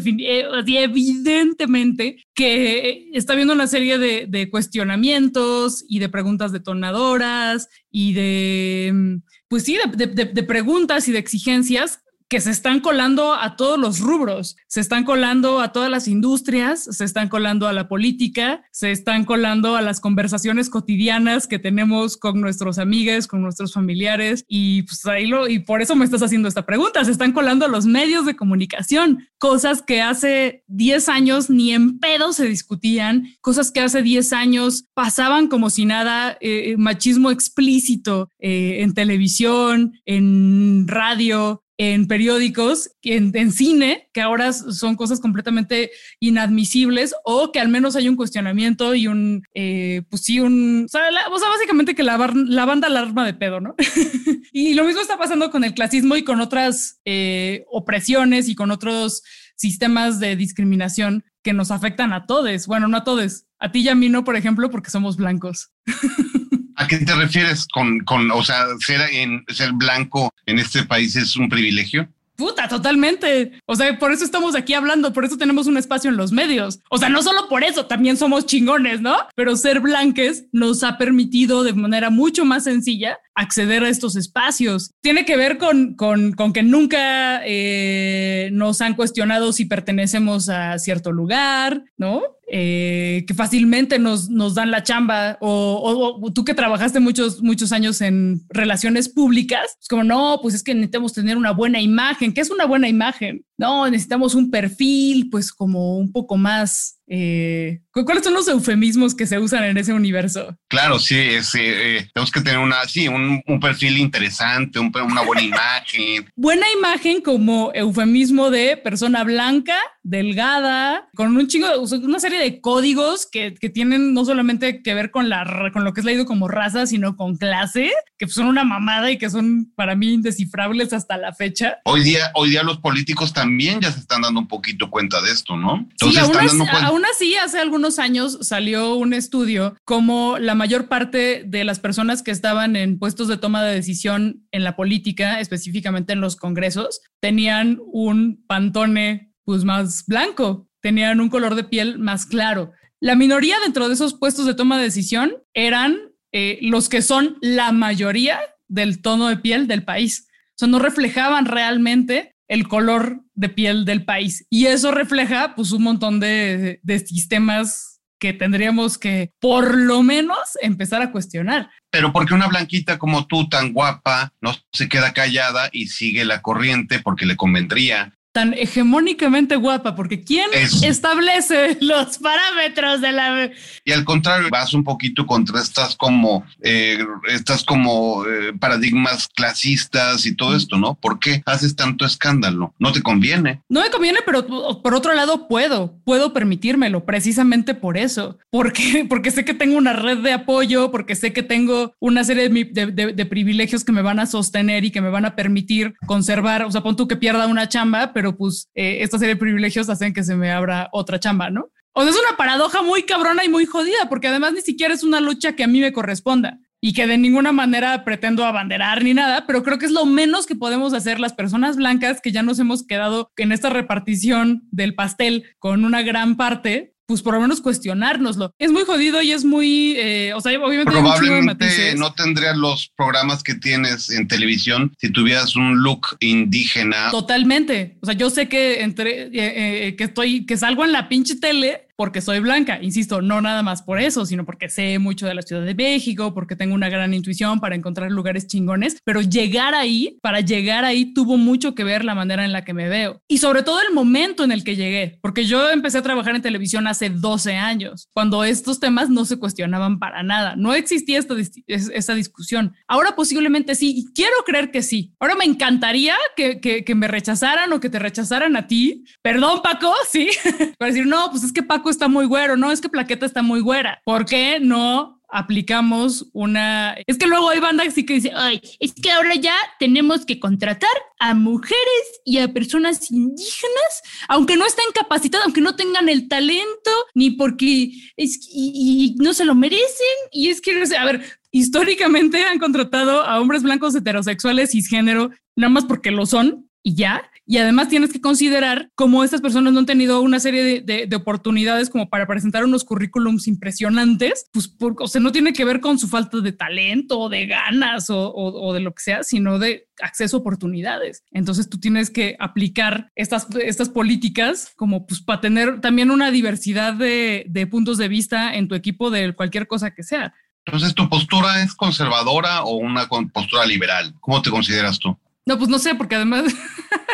evidentemente que está habiendo una serie de, cuestionamientos y de preguntas detonadoras y de, pues sí, de preguntas y de exigencias que se están colando a todos los rubros, se están colando a todas las industrias, se están colando a la política, se están colando a las conversaciones cotidianas que tenemos con nuestros amigos, con nuestros familiares. Y pues ahí lo y por eso me estás haciendo esta pregunta, se están colando a los medios de comunicación, cosas que hace 10 años ni en pedo se discutían, cosas que hace 10 años pasaban como si nada, eh, machismo explícito eh, en televisión, en radio, en periódicos, en, cine, que ahora son cosas completamente inadmisibles, o que al menos hay un cuestionamiento y un, eh, pues sí, un, o sea, básicamente que la, la banda alarma de pedo, ¿no? y lo mismo está pasando con el clasismo y con otras eh, opresiones y con otros sistemas de discriminación que nos afectan a todos. Bueno, no a todos, a ti y a mí no, por ejemplo, porque somos blancos. ¿A qué te refieres con, con o sea, ser, en, ser blanco en este país es un privilegio? Puta, totalmente. O sea, por eso estamos aquí hablando, por eso tenemos un espacio en los medios. O sea, no solo por eso, también somos chingones, ¿no? Pero ser blanques nos ha permitido de manera mucho más sencilla acceder a estos espacios. Tiene que ver con, con, con que nunca eh, nos han cuestionado si pertenecemos a cierto lugar, ¿no? Eh, que fácilmente nos, nos, dan la chamba o, tú que trabajaste muchos, muchos años en relaciones públicas, es como, no, pues es que necesitamos tener una buena imagen. ¿Qué es una buena imagen? No, necesitamos un perfil, pues como un poco más eh, ¿Cuáles son los eufemismos que se usan en ese universo? Claro, sí, eh, tenemos que tener una, sí, un, perfil interesante, una buena imagen. buena imagen como eufemismo de persona blanca, delgada, con un chingo, una serie de códigos que, que, tienen no solamente que ver con, la, con lo que es leído como raza, sino con clase, que son una mamada y que son para mí indescifrables hasta la fecha. Hoy día, hoy día los políticos también ya se están dando un poquito cuenta de esto, ¿no? Entonces sí, están dando cuenta aún así, hace algunos años salió un estudio como la mayor parte de las personas que estaban en puestos de toma de decisión en la política, específicamente en los congresos, tenían un pantone pues más blanco, tenían un color de piel más claro. La minoría dentro de esos puestos de toma de decisión eran eh, los que son la mayoría del tono de piel del país. O sea, no reflejaban realmente el color de piel del país. Y eso refleja pues un montón de, sistemas que tendríamos que por lo menos empezar a cuestionar. Pero porque una blanquita como tú, tan guapa, no se queda callada y sigue la corriente porque le convendría tan hegemónicamente guapa, porque ¿quién establece los parámetros de la... Y al contrario, vas un poquito contra estas como, eh, estas como eh, paradigmas clasistas y todo esto, ¿no? ¿Por qué haces tanto escándalo? No te conviene. No me conviene, pero por otro lado puedo, puedo permitírmelo, precisamente por eso, porque, porque sé que tengo una red de apoyo, porque sé que tengo una serie de, de privilegios que me van a sostener y que me van a permitir conservar, o sea, pon tú que pierda una chamba, pero pues eh, esta serie de privilegios hacen que se me abra otra chamba, ¿no? O sea, es una paradoja muy cabrona y muy jodida, porque además ni siquiera es una lucha que a mí me corresponda y que de ninguna manera pretendo abanderar ni nada, pero creo que es lo menos que podemos hacer las personas blancas que ya nos hemos quedado en esta repartición del pastel con una gran parte pues por lo menos cuestionárnoslo. Es muy jodido y es muy, eh, o sea, obviamente... Probablemente no tendrías los programas que tienes en televisión si tuvieras un look indígena. Totalmente. O sea, yo sé que entre, eh, eh, que estoy, que salgo en la pinche tele porque soy blanca. Insisto, no nada más por eso, sino porque sé mucho de la Ciudad de México, porque tengo una gran intuición para encontrar lugares chingones, pero llegar ahí, para llegar ahí, tuvo mucho que ver la manera en la que me veo. Y sobre todo el momento en el que llegué, porque yo empecé a trabajar en televisión hace 12 años, cuando estos temas no se cuestionaban para nada. No existía esta, esta discusión. Ahora posiblemente sí, y quiero creer que sí. Ahora me encantaría que, que, que me rechazaran o que te rechazaran a ti. Perdón, Paco, sí. para decir, no, pues es que Paco está muy güero, no, es que Plaqueta está muy güera. ¿Por qué no aplicamos una... Es que luego hay bandas así que dice, ay, es que ahora ya tenemos que contratar a mujeres y a personas indígenas, aunque no estén capacitadas, aunque no tengan el talento, ni porque es, y, no se lo merecen. Y es que, a ver, históricamente han contratado a hombres blancos heterosexuales cisgénero, nada más porque lo son, y ya. Y además tienes que considerar cómo estas personas no han tenido una serie de, oportunidades como para presentar unos currículums impresionantes, pues o sea, no tiene que ver con su falta de talento o de ganas o, de lo que sea, sino de acceso a oportunidades. Entonces tú tienes que aplicar estas, estas políticas como pues para tener también una diversidad de, de puntos de vista en tu equipo de cualquier cosa que sea. Entonces, ¿tu postura es conservadora o una postura liberal? ¿Cómo te consideras tú? No, pues no sé, porque además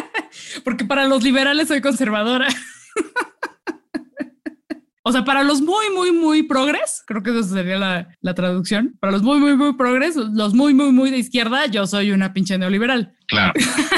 porque para los liberales soy conservadora. O sea, para los muy, muy, muy progres, creo que esa sería la, traducción. Para los muy, muy, muy progres, los muy, muy, muy de izquierda, yo soy una pinche neoliberal. Claro.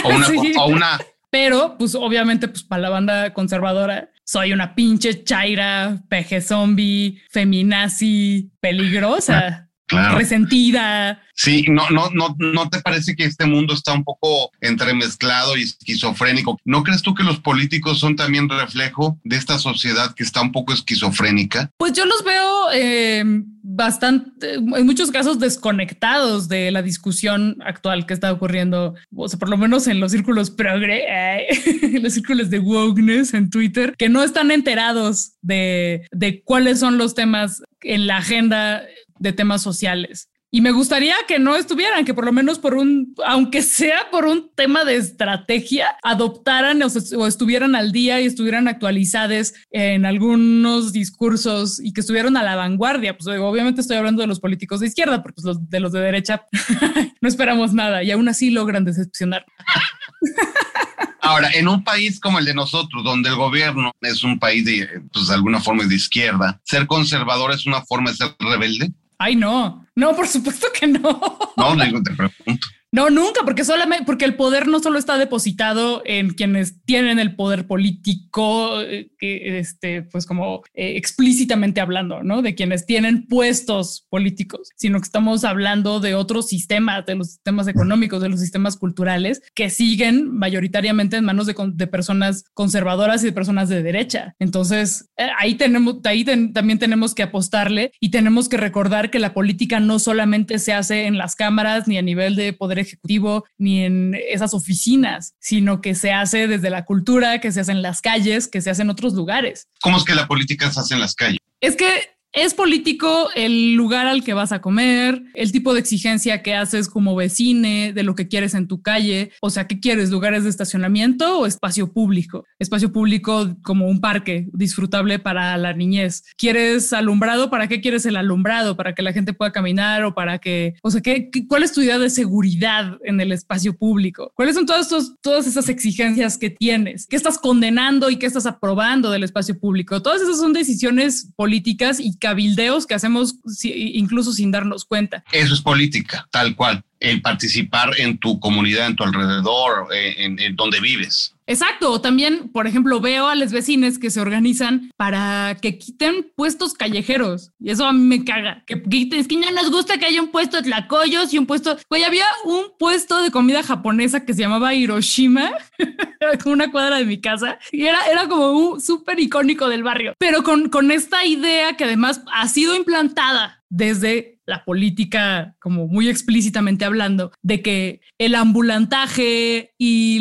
O una, o una. Pero, pues, obviamente, pues, para la banda conservadora, soy una pinche chaira, peje zombie, feminazi, peligrosa, resentida. Sí, no, no, no, ¿no te parece que este mundo está un poco entremezclado y esquizofrénico? ¿No crees tú que los políticos son también reflejo de esta sociedad que está un poco esquizofrénica? Pues yo los veo eh, bastante, en muchos casos desconectados de la discusión actual que está ocurriendo, o sea, por lo menos en los círculos progre, en los círculos de wokeness en Twitter, que no están enterados de, de cuáles son los temas en la agenda de temas sociales. Y me gustaría que no estuvieran, que por lo menos por un, aunque sea por un tema de estrategia, adoptaran o, estuvieran al día y estuvieran actualizadas en algunos discursos y que estuvieran a la vanguardia. Pues obviamente estoy hablando de los políticos de izquierda, porque pues, los de los de derecha no esperamos nada y aún así logran decepcionar. Ahora, en un país como el de nosotros, donde el gobierno es un país de, pues, de alguna forma de izquierda, ser conservador es una forma de ser rebelde. Ay, no, no, por supuesto que no. No, no, te pregunto. No, nunca, porque solamente, porque el poder no solo está depositado en quienes tienen el poder político, eh, este, pues como eh, explícitamente hablando, ¿no? De quienes tienen puestos políticos, sino que estamos hablando de otros sistemas, de los sistemas económicos, de los sistemas culturales, que siguen mayoritariamente en manos de, personas conservadoras y de personas de derecha. Entonces, eh, ahí tenemos, ahí también tenemos que apostarle y tenemos que recordar que la política no solamente se hace en las cámaras ni a nivel de poder ejecutivo ni en esas oficinas, sino que se hace desde la cultura, que se hace en las calles, que se hace en otros lugares. ¿Cómo es que la política se hace en las calles? Es que es político el lugar al que vas a comer, el tipo de exigencia que haces como vecine, de lo que quieres en tu calle. O sea, ¿qué quieres? ¿Lugares de estacionamiento o espacio público? Espacio público como un parque disfrutable para la niñez. ¿Quieres alumbrado? ¿Para qué quieres el alumbrado? ¿Para que la gente pueda caminar o para que, o sea, ¿qué, cuál es tu idea de seguridad en el espacio público? ¿Cuáles son todas, todas esas exigencias que tienes? ¿Qué estás condenando y qué estás aprobando del espacio público? Todas esas son decisiones políticas y cabildeos que hacemos incluso sin darnos cuenta. Eso es política, tal cual el participar en tu comunidad, en tu alrededor, eh, en, donde vives. Exacto. También, por ejemplo, veo a los vecinos que se organizan para que quiten puestos callejeros. Y eso a mí me caga. Que quiten, es que no nos gusta que haya un puesto de tlacoyos y un puesto. Güey, había un puesto de comida japonesa que se llamaba Hiroshima, una cuadra de mi casa. Y era, era como un súper icónico del barrio. Pero con, con esta idea que además ha sido implantada desde la política, como muy explícitamente hablando, de que el ambulantaje y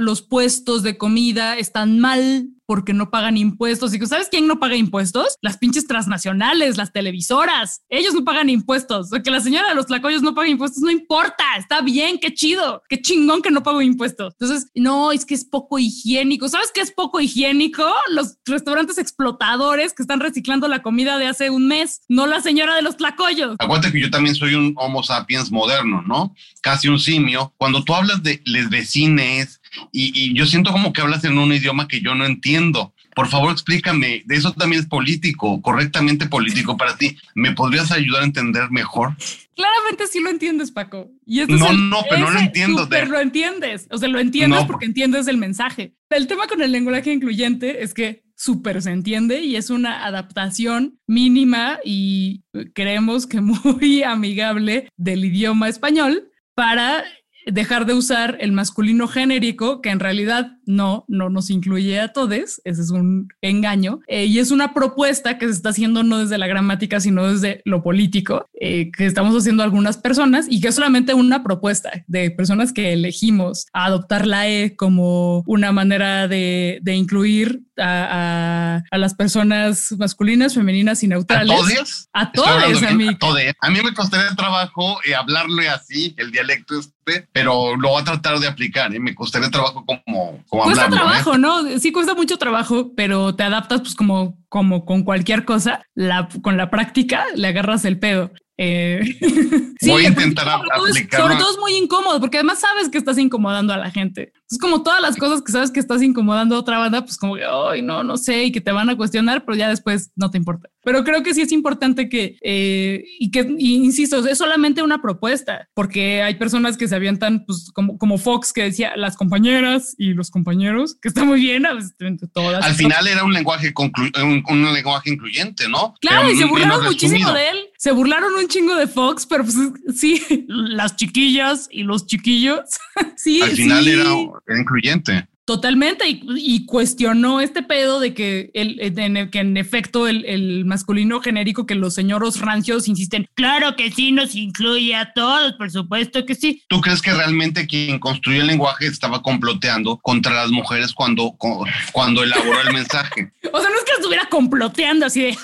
los puestos de comida están mal porque no pagan impuestos. Y ¿sabes quién no paga impuestos? Las pinches transnacionales, las televisoras. Ellos no pagan impuestos. O que la señora de los tlacoyos no paga impuestos, no importa. Está bien, qué chido, qué chingón que no pago impuestos. Entonces, no, es que es poco higiénico. ¿Sabes qué es poco higiénico? Los restaurantes explotadores que están reciclando la comida de hace un mes, no la señora de los tlacoyos. Acuérdate que yo también soy un Homo sapiens moderno, ¿no? Casi un simio. Cuando tú hablas de les vecines, y, yo siento como que hablas en un idioma que yo no entiendo. Por favor, explícame, de eso también es político, correctamente político para ti. ¿Me podrías ayudar a entender mejor? Claramente sí lo entiendes, Paco. Y no, no, pero no lo entiendo. Pero lo entiendes. O sea, lo entiendes porque entiendes el mensaje. El tema con el lenguaje incluyente es que súper se entiende y es una adaptación mínima y creemos que muy amigable del idioma español para dejar de usar el masculino genérico, que en realidad no, no nos incluye a todos, ese es un engaño, eh, y es una propuesta que se está haciendo no desde la gramática, sino desde lo político, eh, que estamos haciendo algunas personas y que es solamente una propuesta de personas que elegimos adoptar la E como una manera de, de incluir a, a, las personas masculinas, femeninas y neutrales. ¿A todos? A todos, a mí. A, mí me costaría trabajo eh, hablarle así, el dialecto este, pero lo voy a tratar de aplicar. ¿eh? Me costaría trabajo como, como Cuesta ¿eh? trabajo, ¿no? Sí, cuesta mucho trabajo, pero te adaptas pues como, como con cualquier cosa. La, con la práctica le agarras el pedo. Eh, Voy a intentar aplicarlo. Sobre todo es muy incómodo porque además sabes que estás incomodando a la gente. Es como todas las cosas que sabes que estás incomodando a otra banda, pues como que, ay, no, no sé, y que te van a cuestionar, pero ya después no te importa. Pero creo que sí es importante que, eh, y que, insisto, es solamente una propuesta, porque hay personas que se avientan, pues como, como Fox, que decía las compañeras y los compañeros, que está muy bien, todas. Al final era un lenguaje, un, un, lenguaje incluyente, ¿no? Claro, y se burlaron muchísimo de él. Se burlaron un chingo de Fox, pero pues sí, las chiquillas y los chiquillos. sí, Al final era incluyente. Totalmente, y, cuestionó este pedo de que, el, que en efecto el, masculino genérico, que los señoros rancios insisten, claro que sí, nos incluye a todos, por supuesto que sí. ¿Tú crees que realmente quien construyó el lenguaje estaba comploteando contra las mujeres cuando, cuando elaboró el mensaje? o sea, no es que estuviera comploteando así de,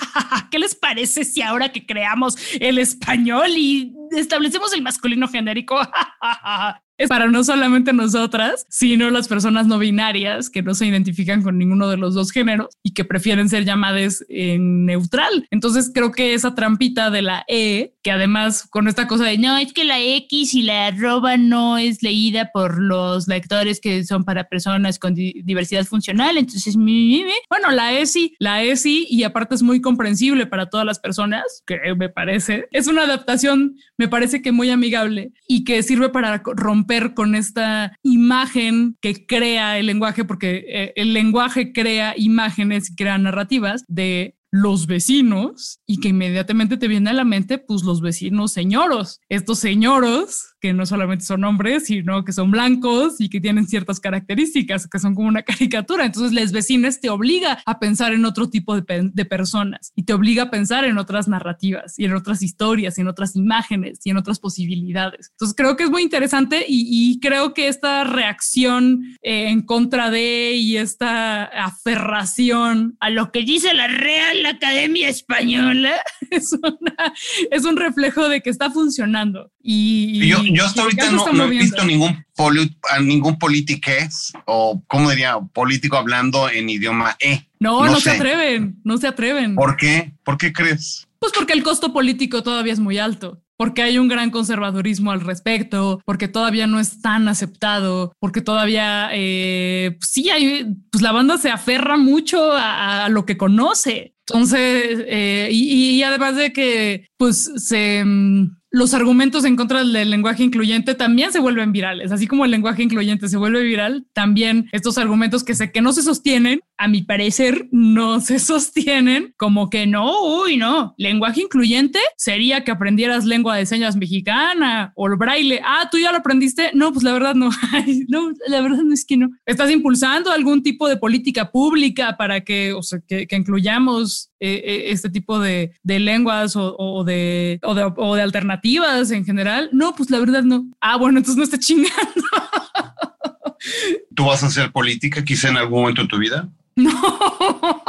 ¿qué les parece si ahora que creamos el español y establecemos el masculino genérico? es para no solamente nosotras, sino las personas no binarias que no se identifican con ninguno de los dos géneros y que prefieren ser llamadas en neutral. Entonces creo que esa trampita de la E, que además con esta cosa de no, es que la X y la arroba no es leída por los lectores que son para personas con diversidad funcional, entonces bueno, la E sí, la E sí, y aparte es muy comprensible para todas las personas, que me parece, es una adaptación, me parece que muy amigable y que sirve para romper con esta imagen que crea el lenguaje, porque eh, el lenguaje crea imágenes y crea narrativas de los vecinos y que inmediatamente te viene a la mente, pues los vecinos señoros. Estos señoros que no solamente son hombres, sino que son blancos y que tienen ciertas características, que son como una caricatura. Entonces, les vecinos te obliga a pensar en otro tipo de, de, personas y te obliga a pensar en otras narrativas y en otras historias y en otras imágenes y en otras posibilidades. Entonces, creo que es muy interesante y, creo que esta reacción eh, en contra de y esta aferración a lo que dice la Real Academia Española es, una, es un reflejo de que está funcionando. Y, yo hasta ahorita no, he visto ningún, ningún politiqués o, ¿cómo diría? Político hablando en idioma E. No, no, se atreven, no se atreven. ¿Por qué? ¿Por qué crees? Pues porque el costo político todavía es muy alto porque hay un gran conservadurismo al respecto, porque todavía no es tan aceptado, porque todavía eh, pues sí hay, pues la banda se aferra mucho a, lo que conoce. Entonces, eh, y, además de que pues se mm, los argumentos en contra del lenguaje incluyente también se vuelven virales, así como el lenguaje incluyente se vuelve viral, también estos argumentos que sé que no se sostienen, a mi parecer no se sostienen, como que no, uy, no, lenguaje incluyente sería que aprendieras lengua de señas mexicana o el braille. Ah, tú ya lo aprendiste. No, pues la verdad no. no, la verdad no es que no. Estás impulsando algún tipo de política pública para que, o sea, que, incluyamos eh, eh, este tipo de, lenguas o, de, o, de, o de alternativas en general. No, pues la verdad no. Ah, bueno, entonces no está chingando. ¿Tú vas a hacer política quizá en algún momento de tu vida? No.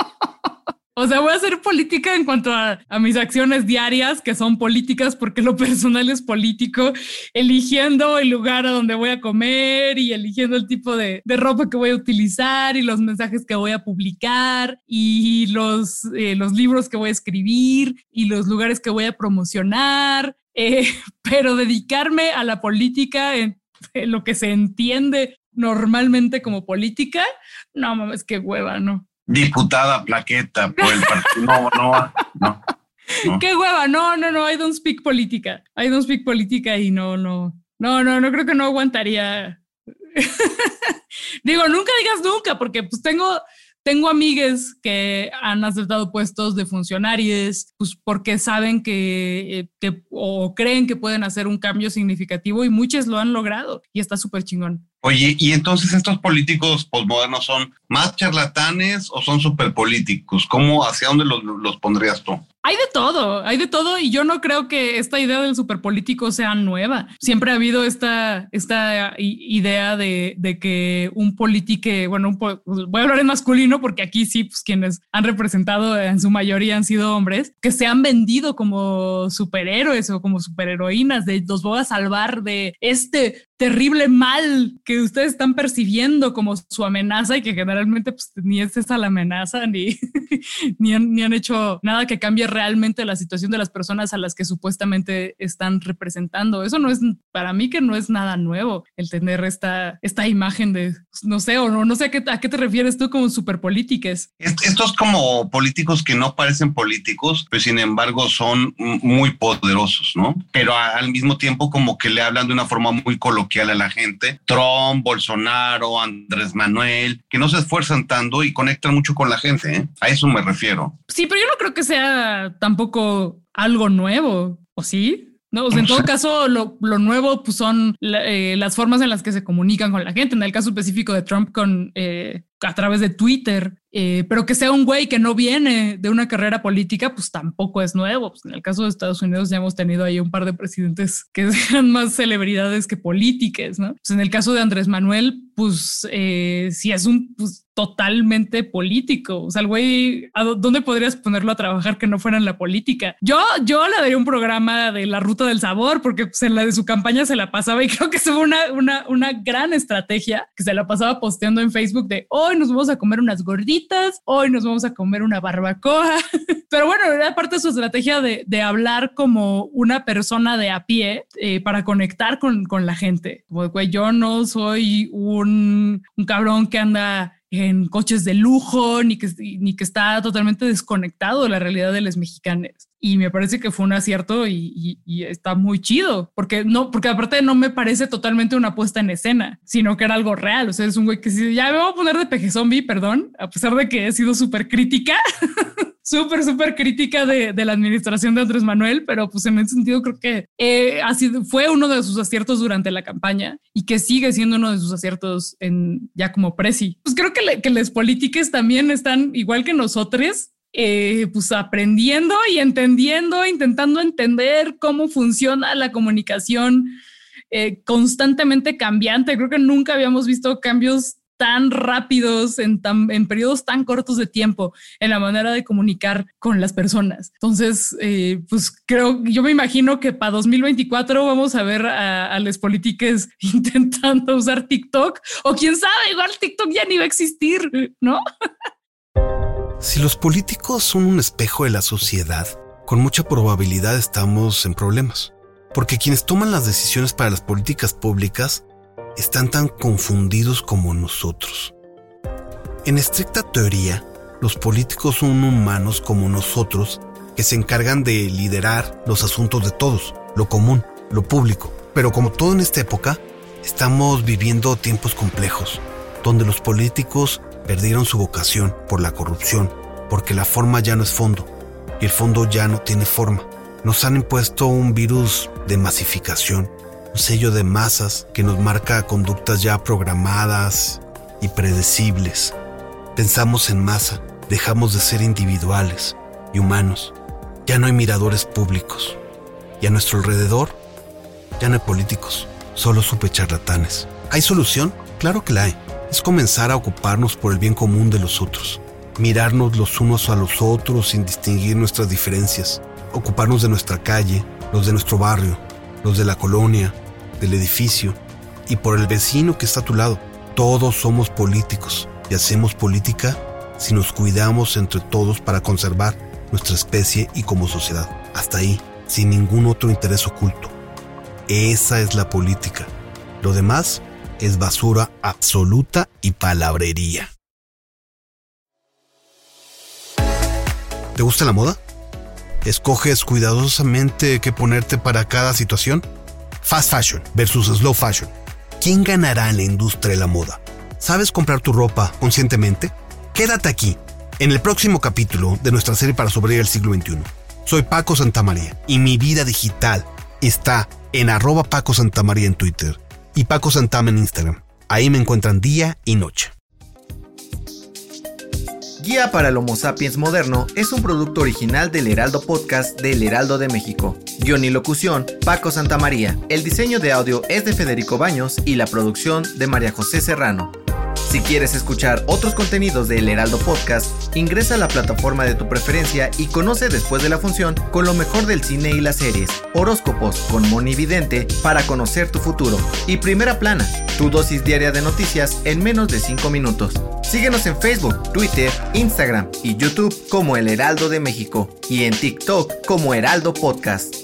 O sea, voy a hacer política en cuanto a, mis acciones diarias, que son políticas porque lo personal es político, eligiendo el lugar a donde voy a comer y eligiendo el tipo de, ropa que voy a utilizar y los mensajes que voy a publicar y los, eh, los libros que voy a escribir y los lugares que voy a promocionar eh, pero dedicarme a la política en, lo que se entiende normalmente como política, no mames, qué hueva, ¿no? Diputada plaqueta por el partido. No, no, no, Qué hueva, no, no, no, I don't speak política. I don't speak política y no, no, no, no, no creo que no aguantaría. Digo, nunca digas nunca, porque pues tengo, tengo amigues que han aceptado puestos de funcionarios pues porque saben que, eh, o creen que pueden hacer un cambio significativo y muchos lo han logrado y está súper chingón. Oye, ¿y entonces estos políticos posmodernos son más charlatanes o son súper políticos? ¿Cómo, hacia dónde los, pondrías tú? Hay de todo, hay de todo y yo no creo que esta idea del superpolítico sea nueva. Siempre ha habido esta, esta idea de, de que un político, bueno, voy a hablar en masculino porque aquí sí, pues quienes han representado en su mayoría han sido hombres, que se han vendido como superhéroes o como superheroínas, de los voy a salvar de este terrible mal que ustedes están percibiendo como su amenaza y que generalmente pues, ni es esa la amenaza ni, ni, han, hecho nada que cambie realmente la situación de las personas a las que supuestamente están representando. Eso no es, para mí que no es nada nuevo el tener esta, esta imagen de, no sé, o no, no sé a qué, a qué te refieres tú como superpolíticas. Estos como políticos que no parecen políticos, pero sin embargo son muy poderosos, ¿no? Pero al mismo tiempo como que le hablan de una forma muy coloquial a la gente. Trump, Bolsonaro, Andrés Manuel, que no se esfuerzan tanto y conectan mucho con la gente. ¿eh? A eso me refiero. Sí, pero yo no creo que sea tampoco algo nuevo, ¿o sí? No, en todo caso, lo, nuevo pues, son eh, las formas en las que se comunican con la gente. En el caso específico de Trump, con eh, a través de Twitter, eh, pero que sea un güey que no viene de una carrera política, pues tampoco es nuevo. Pues, en el caso de Estados Unidos ya hemos tenido ahí un par de presidentes que sean más celebridades que políticas, ¿no? Pues en el caso de Andrés Manuel, pues eh, si es un pues, totalmente político. O sea, el güey, ¿a dónde podrías ponerlo a trabajar que no fuera en la política? Yo, yo le daría un programa de la ruta del sabor porque pues, en la de su campaña se la pasaba y creo que fue una, una, una gran estrategia que se la pasaba posteando en Facebook de hoy nos vamos a comer unas gorditas, hoy nos vamos a comer una barbacoa. Pero bueno, era parte de su estrategia de, de hablar como una persona de a pie eh, para conectar con, con la gente. Como, güey, yo no soy un, un cabrón que anda en coches de lujo, ni que, ni que está totalmente desconectado de la realidad de los mexicanos. Y me parece que fue un acierto y, está muy chido, porque no, porque aparte no me parece totalmente una puesta en escena, sino que era algo real. O sea, es un güey que sí, ya me voy a poner de peje zombie, perdón, a pesar de que he sido súper crítica. súper, súper crítica de, de, la administración de Andrés Manuel, pero pues en ese sentido creo que eh, fue uno de sus aciertos durante la campaña y que sigue siendo uno de sus aciertos en ya como presi. Pues creo que, le, que las políticas también están igual que nosotros, eh, pues aprendiendo y entendiendo, intentando entender cómo funciona la comunicación eh, constantemente cambiante. Creo que nunca habíamos visto cambios tan rápidos en, tan, en periodos tan cortos de tiempo en la manera de comunicar con las personas. Entonces, eh, pues creo, yo me imagino que para 2024 vamos a ver a, a las intentando usar TikTok o quién sabe, igual TikTok ya ni va a existir, ¿no? Si los políticos son un espejo de la sociedad, con mucha probabilidad estamos en problemas. Porque quienes toman las decisiones para las políticas públicas están tan confundidos como nosotros. En estricta teoría, los políticos son humanos como nosotros que se encargan de liderar los asuntos de todos, lo común, lo público. Pero como todo en esta época, estamos viviendo tiempos complejos, donde los políticos perdieron su vocación por la corrupción, porque la forma ya no es fondo y el fondo ya no tiene forma. Nos han impuesto un virus de masificación un sello de masas que nos marca conductas ya programadas y predecibles. Pensamos en masa, dejamos de ser individuales y humanos. Ya no hay miradores públicos. Y a nuestro alrededor ya no hay políticos, solo supe charlatanes. ¿Hay solución? Claro que la hay. Es comenzar a ocuparnos por el bien común de los otros. Mirarnos los unos a los otros sin distinguir nuestras diferencias. Ocuparnos de nuestra calle, los de nuestro barrio, los de la colonia, del edificio y por el vecino que está a tu lado. Todos somos políticos y hacemos política si nos cuidamos entre todos para conservar nuestra especie y como sociedad. Hasta ahí, sin ningún otro interés oculto. Esa es la política. Lo demás es basura absoluta y palabrería. ¿Te gusta la moda? ¿Escoges cuidadosamente qué ponerte para cada situación? Fast fashion versus slow fashion. ¿Quién ganará en la industria de la moda? ¿Sabes comprar tu ropa conscientemente? Quédate aquí, en el próximo capítulo de nuestra serie para sobrevivir al siglo XXI. Soy Paco Santamaría y mi vida digital está en arroba Paco Santamaría en Twitter y Paco Santama en Instagram. Ahí me encuentran día y noche. Guía para el Homo sapiens moderno es un producto original del Heraldo Podcast del Heraldo de México. Guión y locución, Paco Santamaría. El diseño de audio es de Federico Baños y la producción de María José Serrano. Si quieres escuchar otros contenidos de El Heraldo Podcast, ingresa a la plataforma de tu preferencia y conoce después de la función con lo mejor del cine y las series, horóscopos con Moni Vidente para conocer tu futuro y Primera Plana, tu dosis diaria de noticias en menos de 5 minutos. Síguenos en Facebook, Twitter, Instagram y YouTube como El Heraldo de México y en TikTok como Heraldo Podcast.